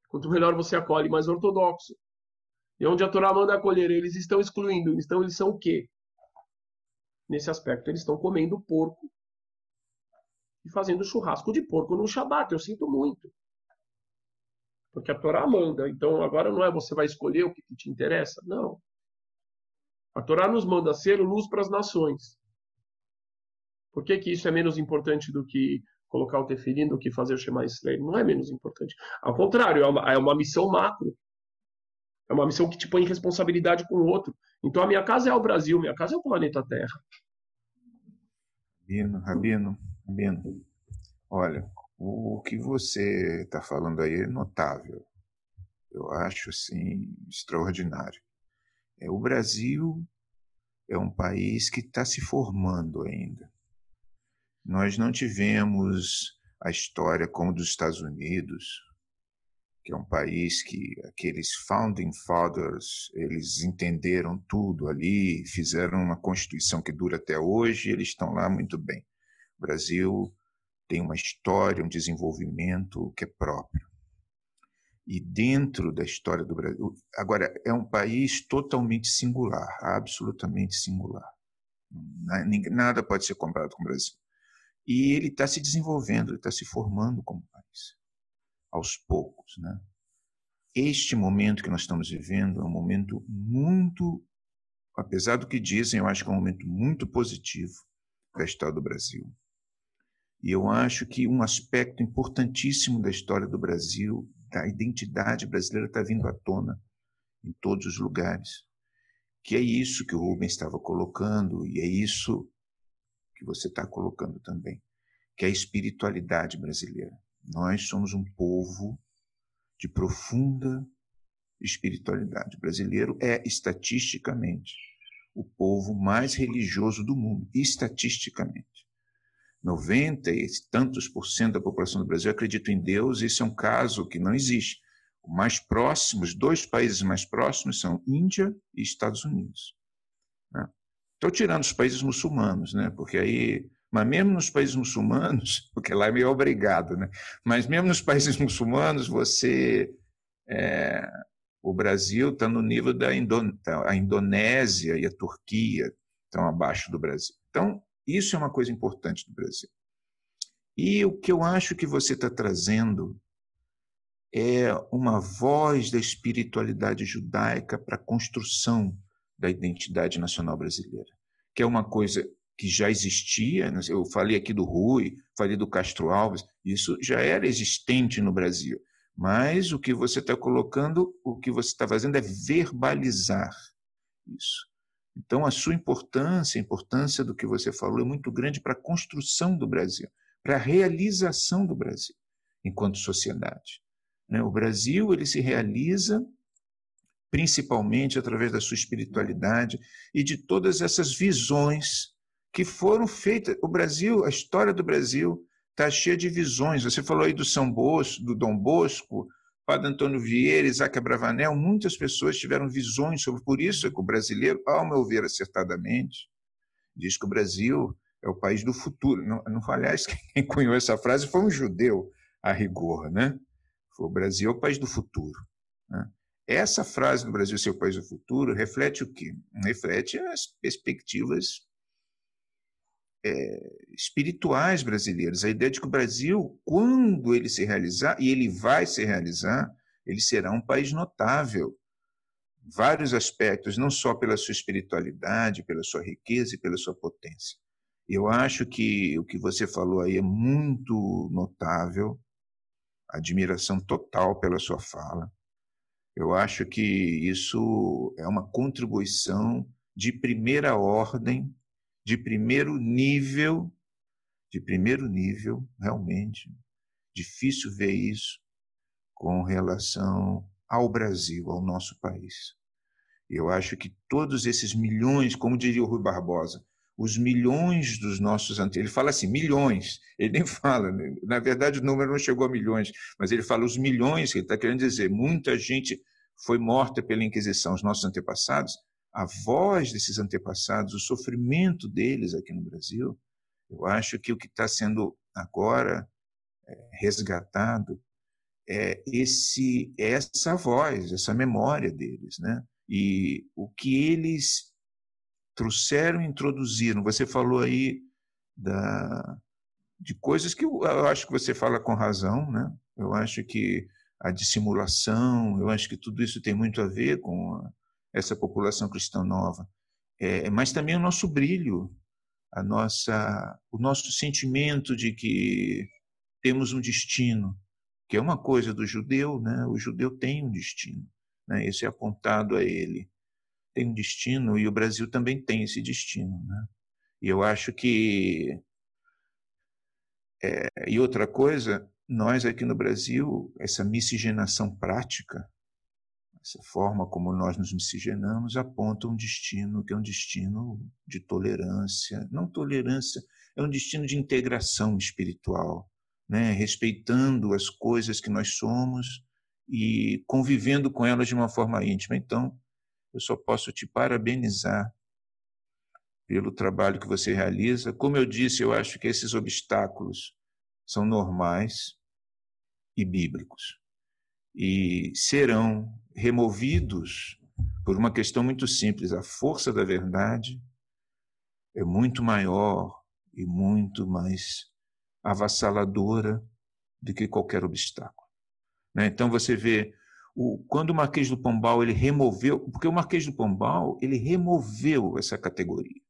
Quanto melhor você acolhe, mais ortodoxo. E onde a Torá manda acolher, eles estão excluindo. Então eles são o quê? Nesse aspecto, eles estão comendo porco e fazendo churrasco de porco no Shabat. Eu sinto muito. Porque a Torá manda. Então agora não é você vai escolher o que te interessa. Não. A Torá nos manda ser luz para as nações. Por que, que isso é menos importante do que colocar o tefilim, do que fazer o Shema Israel? Não é menos importante. Ao contrário, é uma, é uma missão macro. É uma missão que te põe em responsabilidade com o outro. Então a minha casa é o Brasil, minha casa é o planeta Terra. Rabino, Rabino, Rabino. Olha, o que você está falando aí é notável. Eu acho assim extraordinário. É, o Brasil é um país que está se formando ainda. Nós não tivemos a história como dos Estados Unidos, que é um país que aqueles founding fathers eles entenderam tudo ali, fizeram uma constituição que dura até hoje, e eles estão lá muito bem. O Brasil tem uma história, um desenvolvimento que é próprio. E dentro da história do Brasil, agora é um país totalmente singular, absolutamente singular. Nada pode ser comparado com o Brasil. E ele está se desenvolvendo, ele está se formando como país, aos poucos, né? Este momento que nós estamos vivendo é um momento muito, apesar do que dizem, eu acho que é um momento muito positivo da história do Brasil. E eu acho que um aspecto importantíssimo da história do Brasil, da identidade brasileira, está vindo à tona em todos os lugares. Que é isso que o Rubens estava colocando, e é isso que você está colocando também, que é a espiritualidade brasileira. Nós somos um povo de profunda espiritualidade. O brasileiro é, estatisticamente, o povo mais religioso do mundo, estatisticamente. 90 e tantos por cento da população do Brasil acredita em Deus, esse é um caso que não existe. O mais próximo, os dois países mais próximos são Índia e Estados Unidos. Estou né? tirando os países muçulmanos, né? porque aí mas mesmo nos países muçulmanos, porque lá é meio obrigado, né? Mas mesmo nos países muçulmanos, você, é, o Brasil está no nível da Indon a Indonésia e a Turquia estão abaixo do Brasil. Então, isso é uma coisa importante do Brasil. E o que eu acho que você está trazendo é uma voz da espiritualidade judaica para a construção da identidade nacional brasileira, que é uma coisa que já existia, né? eu falei aqui do Rui, falei do Castro Alves, isso já era existente no Brasil. Mas o que você está colocando, o que você está fazendo é verbalizar isso. Então, a sua importância, a importância do que você falou é muito grande para a construção do Brasil, para a realização do Brasil enquanto sociedade. Né? O Brasil ele se realiza principalmente através da sua espiritualidade e de todas essas visões que foram feitas. O Brasil, a história do Brasil está cheia de visões. Você falou aí do São Bosco, do Dom Bosco, Padre Antônio Vieira, Isaac Abravanel, muitas pessoas tiveram visões sobre. Por isso é que o brasileiro, ao meu ver acertadamente, diz que o Brasil é o país do futuro. Não, não aliás, quem cunhou essa frase foi um judeu, a rigor, né? Foi o Brasil é o país do futuro. Né? Essa frase do Brasil ser o país do futuro reflete o quê? Reflete as perspectivas é, espirituais brasileiros. A ideia de que o Brasil, quando ele se realizar, e ele vai se realizar, ele será um país notável. Vários aspectos, não só pela sua espiritualidade, pela sua riqueza e pela sua potência. Eu acho que o que você falou aí é muito notável, admiração total pela sua fala. Eu acho que isso é uma contribuição de primeira ordem de primeiro nível, de primeiro nível, realmente. Difícil ver isso com relação ao Brasil, ao nosso país. Eu acho que todos esses milhões, como diria o Rui Barbosa, os milhões dos nossos ele fala assim, milhões, ele nem fala, né? na verdade o número não chegou a milhões, mas ele fala os milhões, ele está querendo dizer, muita gente foi morta pela Inquisição, os nossos antepassados, a voz desses antepassados, o sofrimento deles aqui no Brasil, eu acho que o que está sendo agora é, resgatado é esse essa voz, essa memória deles, né? E o que eles trouxeram introduziram. Você falou aí da, de coisas que eu, eu acho que você fala com razão, né? Eu acho que a dissimulação, eu acho que tudo isso tem muito a ver com a, essa população cristã nova, é, mas também o nosso brilho, a nossa, o nosso sentimento de que temos um destino, que é uma coisa do judeu, né? O judeu tem um destino, né? Esse é apontado a ele, tem um destino e o Brasil também tem esse destino, né? E eu acho que é, e outra coisa, nós aqui no Brasil, essa miscigenação prática, essa forma como nós nos miscigenamos aponta um destino que é um destino de tolerância, não tolerância, é um destino de integração espiritual, né? respeitando as coisas que nós somos e convivendo com elas de uma forma íntima. Então, eu só posso te parabenizar pelo trabalho que você realiza. Como eu disse, eu acho que esses obstáculos são normais e bíblicos. E serão removidos por uma questão muito simples: a força da verdade é muito maior e muito mais avassaladora do que qualquer obstáculo. Né? Então você vê o, quando o Marquês do Pombal ele removeu, porque o Marquês do Pombal ele removeu essa categoria.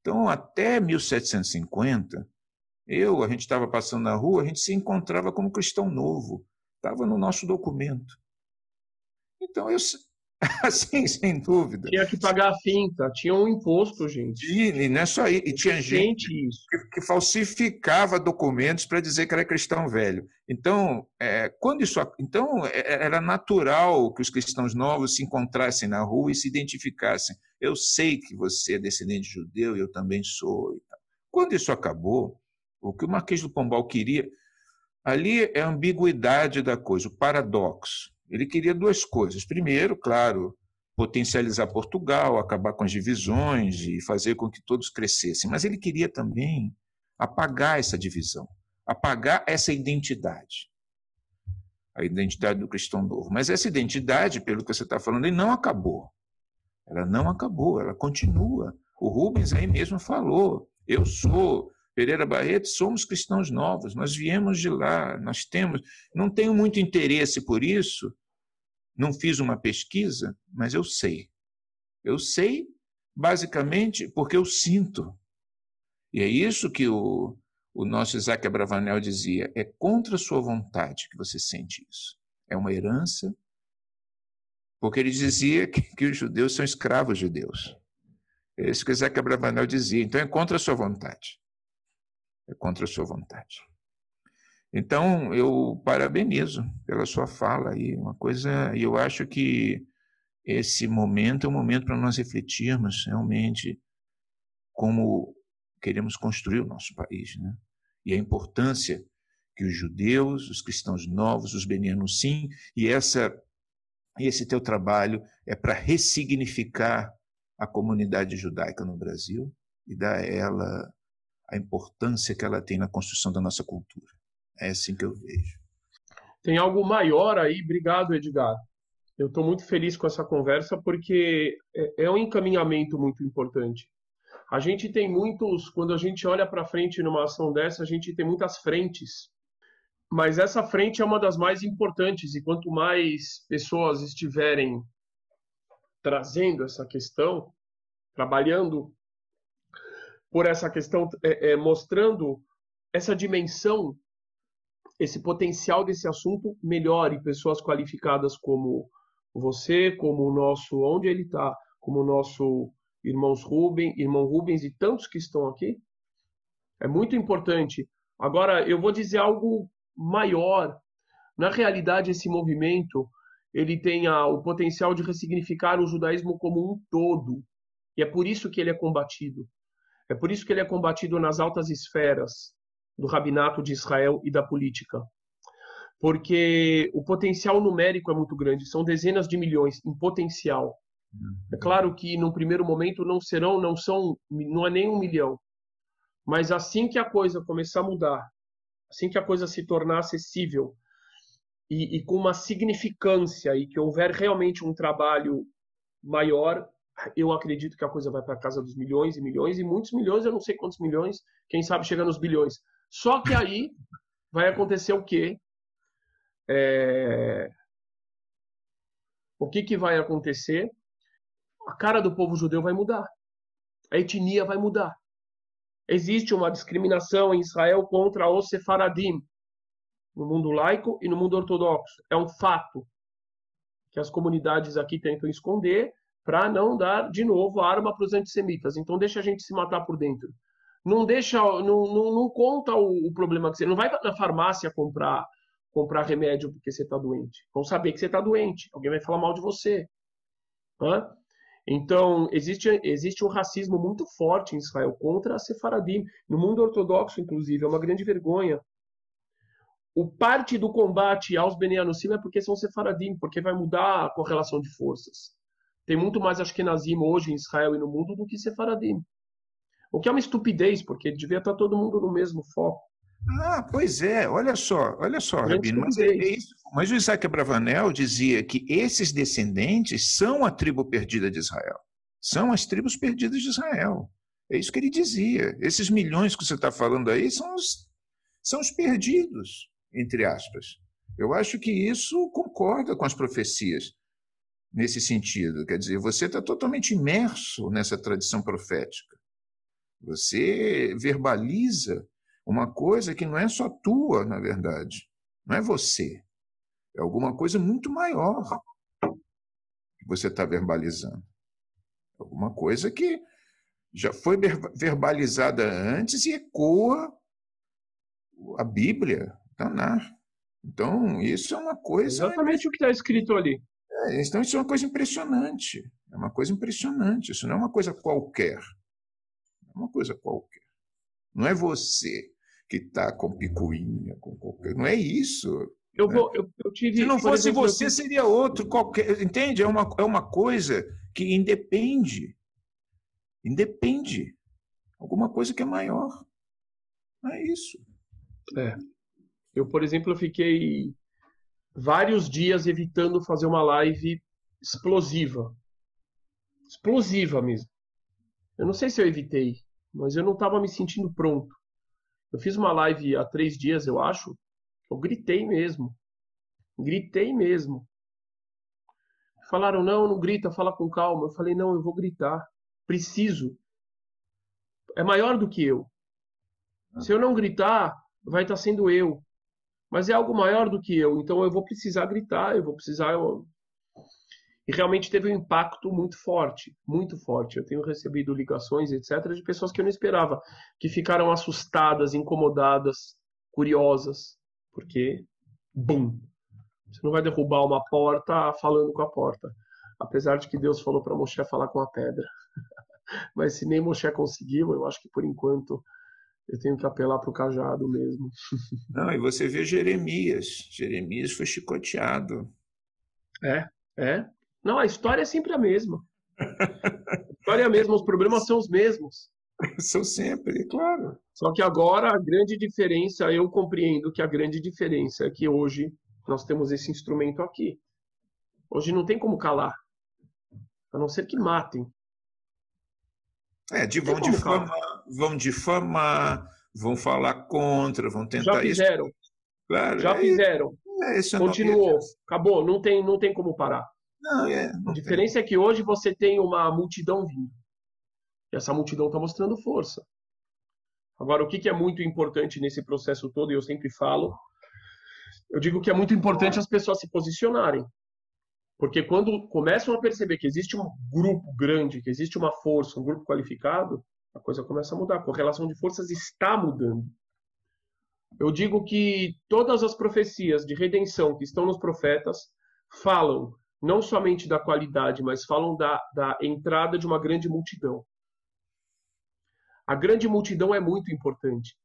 Então até 1750 eu a gente estava passando na rua a gente se encontrava como cristão novo, estava no nosso documento. Então eu Assim, sem dúvida. Tinha que pagar a finta, tinha um imposto, gente. E, não é só aí, e tinha gente que, que, falsificava documentos para dizer que era cristão velho. Então, é, quando isso, então é, é, era natural que os cristãos novos se encontrassem na rua e se identificassem. Eu sei que você é descendente judeu e eu também sou. Quando isso acabou, o que o Marquês do Pombal queria, ali é a ambiguidade da coisa, o paradoxo. Ele queria duas coisas. Primeiro, claro, potencializar Portugal, acabar com as divisões e fazer com que todos crescessem. Mas ele queria também apagar essa divisão, apagar essa identidade, a identidade do cristão novo. Mas essa identidade, pelo que você está falando, ele não acabou. Ela não acabou, ela continua. O Rubens aí mesmo falou: eu sou Pereira Barreto, somos cristãos novos, nós viemos de lá, nós temos. Não tenho muito interesse por isso, não fiz uma pesquisa, mas eu sei. Eu sei, basicamente, porque eu sinto. E é isso que o, o nosso Isaac Abravanel dizia: é contra a sua vontade que você sente isso. É uma herança, porque ele dizia que, que os judeus são escravos de Deus. É isso que Isaac Abravanel dizia. Então é contra a sua vontade contra a sua vontade. Então, eu parabenizo pela sua fala aí, uma coisa, eu acho que esse momento é um momento para nós refletirmos realmente como queremos construir o nosso país, né? E a importância que os judeus, os cristãos novos, os benianos sim, e essa esse teu trabalho é para ressignificar a comunidade judaica no Brasil e dar a ela a importância que ela tem na construção da nossa cultura. É assim que eu vejo. Tem algo maior aí, obrigado, Edgar. Eu estou muito feliz com essa conversa porque é, é um encaminhamento muito importante. A gente tem muitos, quando a gente olha para frente numa ação dessa, a gente tem muitas frentes. Mas essa frente é uma das mais importantes e quanto mais pessoas estiverem trazendo essa questão, trabalhando por essa questão, é, é, mostrando essa dimensão, esse potencial desse assunto melhor e pessoas qualificadas como você, como o nosso, onde ele está, como o nosso irmãos Rubens, irmão Rubens e tantos que estão aqui. É muito importante. Agora, eu vou dizer algo maior. Na realidade, esse movimento ele tem a, o potencial de ressignificar o judaísmo como um todo. E é por isso que ele é combatido. É por isso que ele é combatido nas altas esferas do rabinato de Israel e da política. Porque o potencial numérico é muito grande, são dezenas de milhões em potencial. É claro que no primeiro momento não serão, não são, não é nem um milhão. Mas assim que a coisa começar a mudar, assim que a coisa se tornar acessível e, e com uma significância e que houver realmente um trabalho maior, eu acredito que a coisa vai para casa dos milhões e milhões e muitos milhões, eu não sei quantos milhões, quem sabe chega nos bilhões. Só que aí vai acontecer o quê? É... O que, que vai acontecer? A cara do povo judeu vai mudar. A etnia vai mudar. Existe uma discriminação em Israel contra os sefaradim, no mundo laico e no mundo ortodoxo. É um fato que as comunidades aqui tentam esconder para não dar de novo arma para os antissemitas. Então deixa a gente se matar por dentro. Não deixa, não, não, não conta o, o, problema que você não vai na farmácia comprar comprar remédio porque você está doente. Vão saber que você está doente. Alguém vai falar mal de você. Hã? Então existe existe um racismo muito forte em Israel contra a sefaradim, no mundo ortodoxo inclusive é uma grande vergonha. O parte do combate aos Benianusim é porque são sefaradim, porque vai mudar a correlação de forças. Tem muito mais Ashkenazim hoje em Israel e no mundo do que Sefaradim. O que é uma estupidez, porque devia estar todo mundo no mesmo foco. Ah, pois é, olha só, olha só, Rabino, mas, é, isso, mas o Isaac Abravanel dizia que esses descendentes são a tribo perdida de Israel, são as tribos perdidas de Israel. É isso que ele dizia. Esses milhões que você está falando aí são os, são os perdidos, entre aspas. Eu acho que isso concorda com as profecias nesse sentido. Quer dizer, você está totalmente imerso nessa tradição profética. Você verbaliza uma coisa que não é só tua, na verdade. Não é você. É alguma coisa muito maior que você está verbalizando. Alguma coisa que já foi verbalizada antes e ecoa a Bíblia. Tá Então, isso é uma coisa. Exatamente o que está escrito ali. É, então, isso é uma coisa impressionante. É uma coisa impressionante. Isso não é uma coisa qualquer. Não é uma coisa qualquer. Não é você que está com picuinha, com qualquer. Não é isso. Eu né? vou, eu, eu tive, Se não fosse exemplo, você, seria outro qualquer. Entende? É uma, é uma coisa que independe. Independe. Alguma coisa que é maior. É isso. É. Eu, por exemplo, eu fiquei vários dias evitando fazer uma live explosiva. Explosiva mesmo. Eu não sei se eu evitei, mas eu não estava me sentindo pronto. Eu fiz uma live há três dias, eu acho. Eu gritei mesmo. Gritei mesmo. Falaram, não, não grita, fala com calma. Eu falei, não, eu vou gritar. Preciso. É maior do que eu. Se eu não gritar, vai estar sendo eu. Mas é algo maior do que eu, então eu vou precisar gritar, eu vou precisar. Eu... E realmente teve um impacto muito forte, muito forte. Eu tenho recebido ligações, etc., de pessoas que eu não esperava, que ficaram assustadas, incomodadas, curiosas, porque, bum, você não vai derrubar uma porta falando com a porta. Apesar de que Deus falou para Moshe falar com a pedra. Mas se nem Moshe conseguiu, eu acho que por enquanto eu tenho que apelar para o cajado mesmo. Não, e você vê Jeremias. Jeremias foi chicoteado. É, é. Não, a história é sempre a mesma. A história é a mesma, os problemas são os mesmos. São sempre, claro. Só que agora a grande diferença, eu compreendo que a grande diferença é que hoje nós temos esse instrumento aqui. Hoje não tem como calar. A não ser que matem. É, de, vão, difamar, vão difamar, vão falar contra, vão tentar. Já fizeram. Isso. Claro, Já é, fizeram. É, é Continuou. Acabou. Não tem, não tem como parar. Não, é, não a diferença tem. é que hoje você tem uma multidão vindo. E essa multidão está mostrando força. Agora, o que, que é muito importante nesse processo todo, e eu sempre falo, eu digo que é muito importante as pessoas se posicionarem. Porque quando começam a perceber que existe um grupo grande, que existe uma força, um grupo qualificado, a coisa começa a mudar. A correlação de forças está mudando. Eu digo que todas as profecias de redenção que estão nos profetas falam não somente da qualidade, mas falam da, da entrada de uma grande multidão. A grande multidão é muito importante.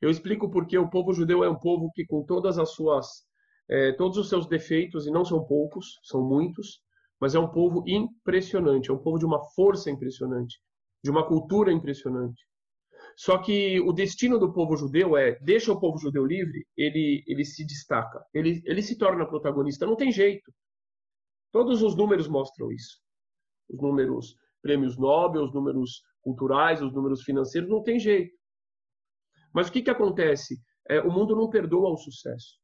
Eu explico porque o povo judeu é um povo que, com todas as suas é, todos os seus defeitos, e não são poucos, são muitos, mas é um povo impressionante, é um povo de uma força impressionante, de uma cultura impressionante. Só que o destino do povo judeu é, deixa o povo judeu livre, ele, ele se destaca, ele, ele se torna protagonista, não tem jeito. Todos os números mostram isso. Os números prêmios Nobel, os números culturais, os números financeiros, não tem jeito. Mas o que, que acontece? É, o mundo não perdoa o sucesso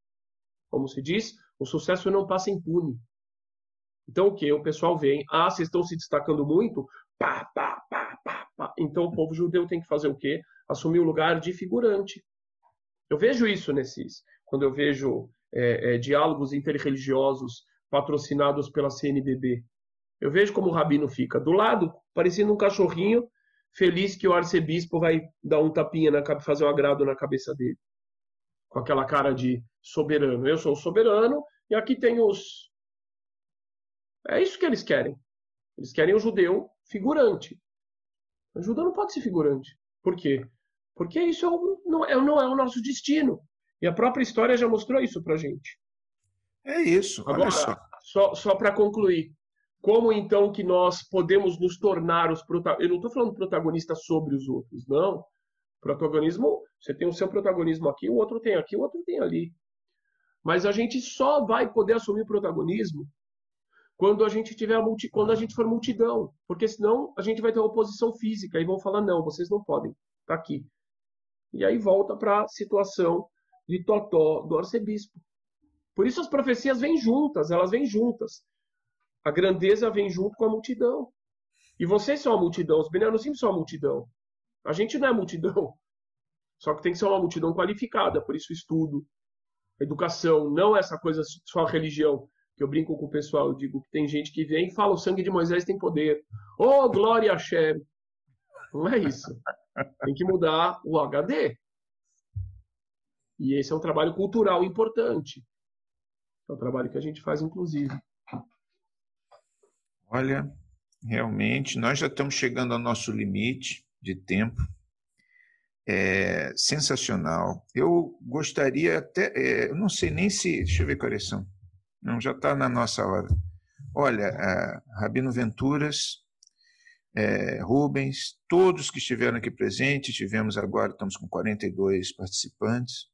como se diz, o sucesso não passa impune. Então o que? O pessoal vem, ah, vocês estão se destacando muito, pá, pá, pá, pá, pá. Então o povo judeu tem que fazer o quê? Assumir o lugar de figurante. Eu vejo isso nesses, quando eu vejo é, é, diálogos interreligiosos patrocinados pela CNBB. Eu vejo como o rabino fica do lado, parecendo um cachorrinho, feliz que o arcebispo vai dar um tapinha na fazer um agrado na cabeça dele com aquela cara de soberano. Eu sou o soberano e aqui tem os. É isso que eles querem. Eles querem o judeu figurante. O judeu não pode ser figurante. Por quê? Porque isso é não, é, não é o nosso destino. E a própria história já mostrou isso pra gente. É isso. Agora, só, só, só para concluir. Como então que nós podemos nos tornar os protagonistas? Eu não estou falando protagonistas sobre os outros, não. Protagonismo, você tem o seu protagonismo aqui, o outro tem aqui, o outro tem ali. Mas a gente só vai poder assumir protagonismo quando a gente tiver a multi, quando a gente for multidão, porque senão a gente vai ter oposição física e vão falar não, vocês não podem, tá aqui. E aí volta para a situação de Totó do arcebispo. Por isso as profecias vêm juntas, elas vêm juntas. A grandeza vem junto com a multidão. E vocês são a multidão, os Benianusim são a multidão. A gente não é multidão. Só que tem que ser uma multidão qualificada, por isso estudo, educação, não essa coisa só religião. Que eu brinco com o pessoal, eu digo que tem gente que vem e fala o sangue de Moisés tem poder. Oh, glória a Hashem. Não é isso. Tem que mudar o HD. E esse é um trabalho cultural importante. É um trabalho que a gente faz, inclusive. Olha, realmente, nós já estamos chegando ao nosso limite de tempo. É sensacional. Eu gostaria até, é, não sei nem se, deixa eu ver qual são. Não, já está na nossa hora. Olha, Rabino Venturas, é, Rubens, todos que estiveram aqui presentes, tivemos agora, estamos com 42 participantes.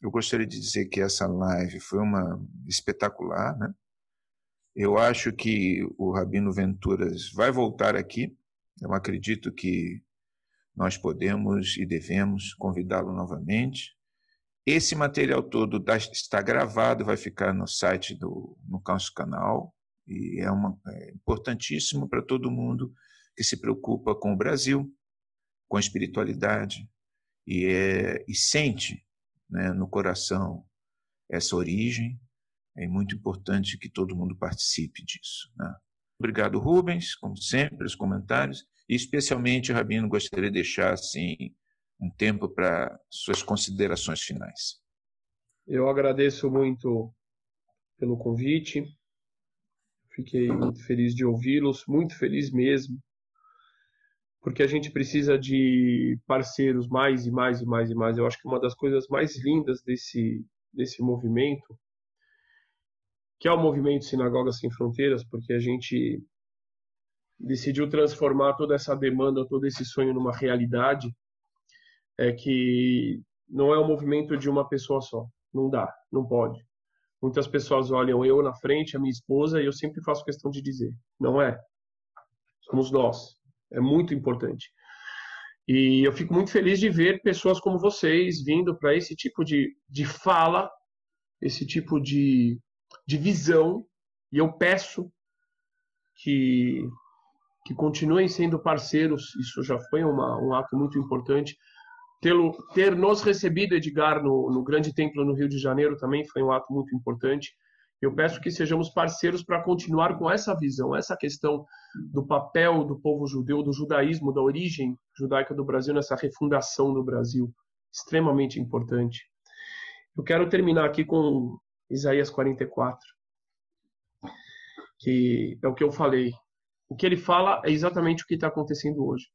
Eu gostaria de dizer que essa live foi uma espetacular, né? Eu acho que o Rabino Venturas vai voltar aqui. Eu acredito que nós podemos e devemos convidá-lo novamente. Esse material todo está gravado, vai ficar no site do no nosso canal e é, uma, é importantíssimo para todo mundo que se preocupa com o Brasil, com a espiritualidade e, é, e sente né, no coração essa origem. É muito importante que todo mundo participe disso. Né? Obrigado, Rubens, como sempre, os comentários. Especialmente, Rabino, gostaria de deixar assim, um tempo para suas considerações finais. Eu agradeço muito pelo convite. Fiquei muito feliz de ouvi-los, muito feliz mesmo porque a gente precisa de parceiros mais e mais e mais e mais. Eu acho que uma das coisas mais lindas desse, desse movimento, que é o movimento Sinagogas Sem Fronteiras, porque a gente decidiu transformar toda essa demanda, todo esse sonho numa realidade, é que não é um movimento de uma pessoa só. Não dá, não pode. Muitas pessoas olham eu na frente, a minha esposa, e eu sempre faço questão de dizer: não é. Somos nós. É muito importante. E eu fico muito feliz de ver pessoas como vocês vindo para esse tipo de, de fala, esse tipo de, de visão. E eu peço que, que continuem sendo parceiros. Isso já foi uma, um ato muito importante. Ter, ter nos recebido, Edgar, no, no Grande Templo no Rio de Janeiro também foi um ato muito importante. Eu peço que sejamos parceiros para continuar com essa visão, essa questão do papel do povo judeu, do judaísmo, da origem judaica do Brasil nessa refundação do Brasil, extremamente importante. Eu quero terminar aqui com Isaías 44, que é o que eu falei. O que ele fala é exatamente o que está acontecendo hoje.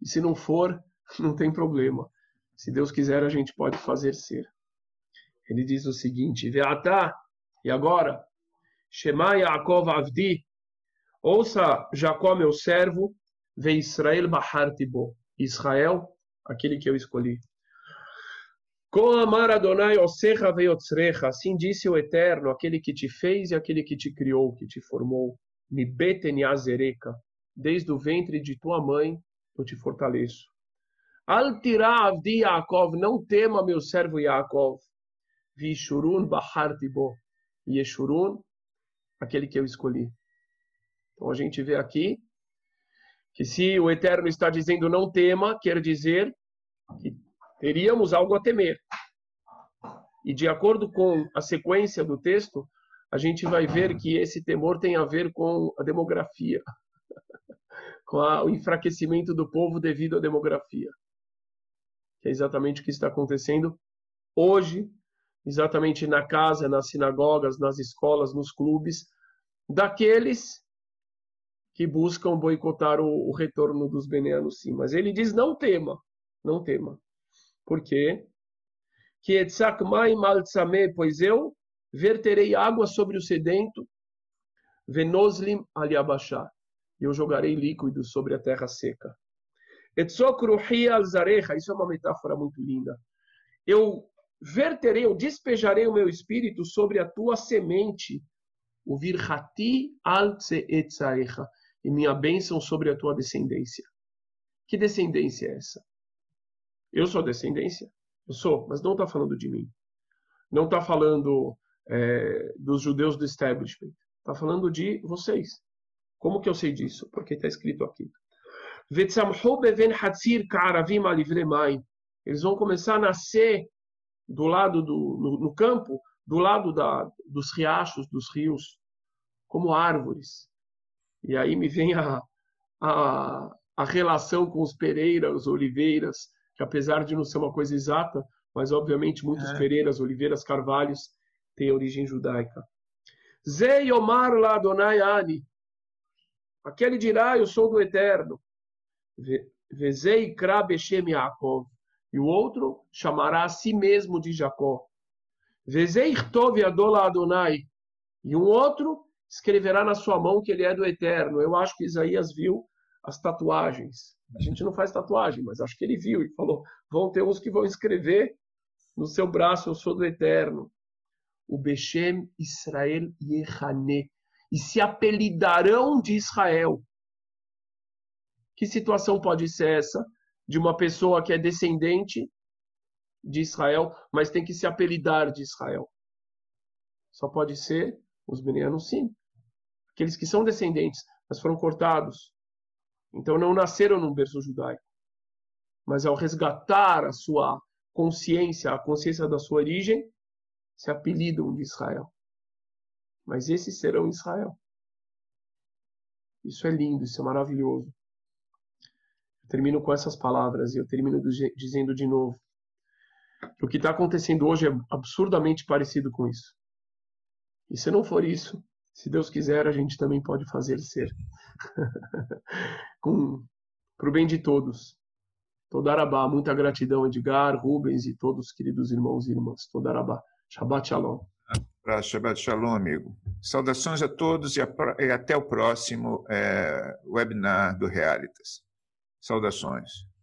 E se não for, não tem problema. Se Deus quiser, a gente pode fazer ser. Ele diz o seguinte: Veatá e agora, Shema Yaakov Avdi, ouça Jacó meu servo, ve Israel Bahartibo, Israel, aquele que eu escolhi. Com Adonai Osecha veiotzrecha, assim disse o Eterno, aquele que te fez e aquele que te criou, que te formou. Me beten azereka, desde o ventre de tua mãe eu te fortaleço. Al tirá avdi Yaakov, não tema meu servo Yaakov. Vishurun bahartibo, Yeshurun, aquele que eu escolhi. Então a gente vê aqui que se o Eterno está dizendo não tema, quer dizer que teríamos algo a temer. E de acordo com a sequência do texto, a gente vai ver que esse temor tem a ver com a demografia, com a, o enfraquecimento do povo devido à demografia. Que é exatamente o que está acontecendo hoje exatamente na casa, nas sinagogas, nas escolas, nos clubes, daqueles que buscam boicotar o, o retorno dos beneanos sim. Mas ele diz: não tema, não tema. Por quê? Que pois eu verterei água sobre o sedento, venoslim aliabachá, e eu jogarei líquido sobre a terra seca. Isso é uma metáfora muito linda. Eu verterei, eu despejarei o meu espírito sobre a tua semente, o virhati al e minha bênção sobre a tua descendência. Que descendência é essa? Eu sou descendência? Eu sou, mas não está falando de mim. Não está falando é, dos judeus do establishment. Está falando de vocês. Como que eu sei disso? Porque está escrito aqui. Eles vão começar a nascer do lado do no, no campo, do lado da, dos riachos, dos rios, como árvores. E aí me vem a, a, a relação com os pereiras, oliveiras, que apesar de não ser uma coisa exata, mas obviamente muitos é. pereiras, oliveiras, carvalhos têm origem judaica. Ze Yomar la Adonai Ani. Aquele dirá, eu sou do Eterno. Vezei Kra Beshem Yaakov. E o outro chamará a si mesmo de Jacó. Vezei Tov Adola Adonai. E um outro escreverá na sua mão que ele é do Eterno. Eu acho que Isaías viu as tatuagens. A gente não faz tatuagem, mas acho que ele viu e falou: vão ter uns que vão escrever no seu braço, eu sou do Eterno. O Beshem Israel Yehane. E se apelidarão de Israel. Que situação pode ser essa? De uma pessoa que é descendente de Israel, mas tem que se apelidar de Israel. Só pode ser os Benianos, sim. Aqueles que são descendentes, mas foram cortados. Então não nasceram num berço judaico. Mas ao resgatar a sua consciência, a consciência da sua origem, se apelidam de Israel. Mas esses serão Israel. Isso é lindo, isso é maravilhoso. Eu termino com essas palavras e eu termino dizendo de novo. O que está acontecendo hoje é absurdamente parecido com isso. E se não for isso, se Deus quiser, a gente também pode fazer ser. Para o bem de todos. Todarabá, muita gratidão, Edgar, Rubens e todos os queridos irmãos e irmãs. Todarabá. Shabbat Shalom. Para Shabbat Shalom, amigo. Saudações a todos e, a, e até o próximo é, webinar do Realitas. Saudações.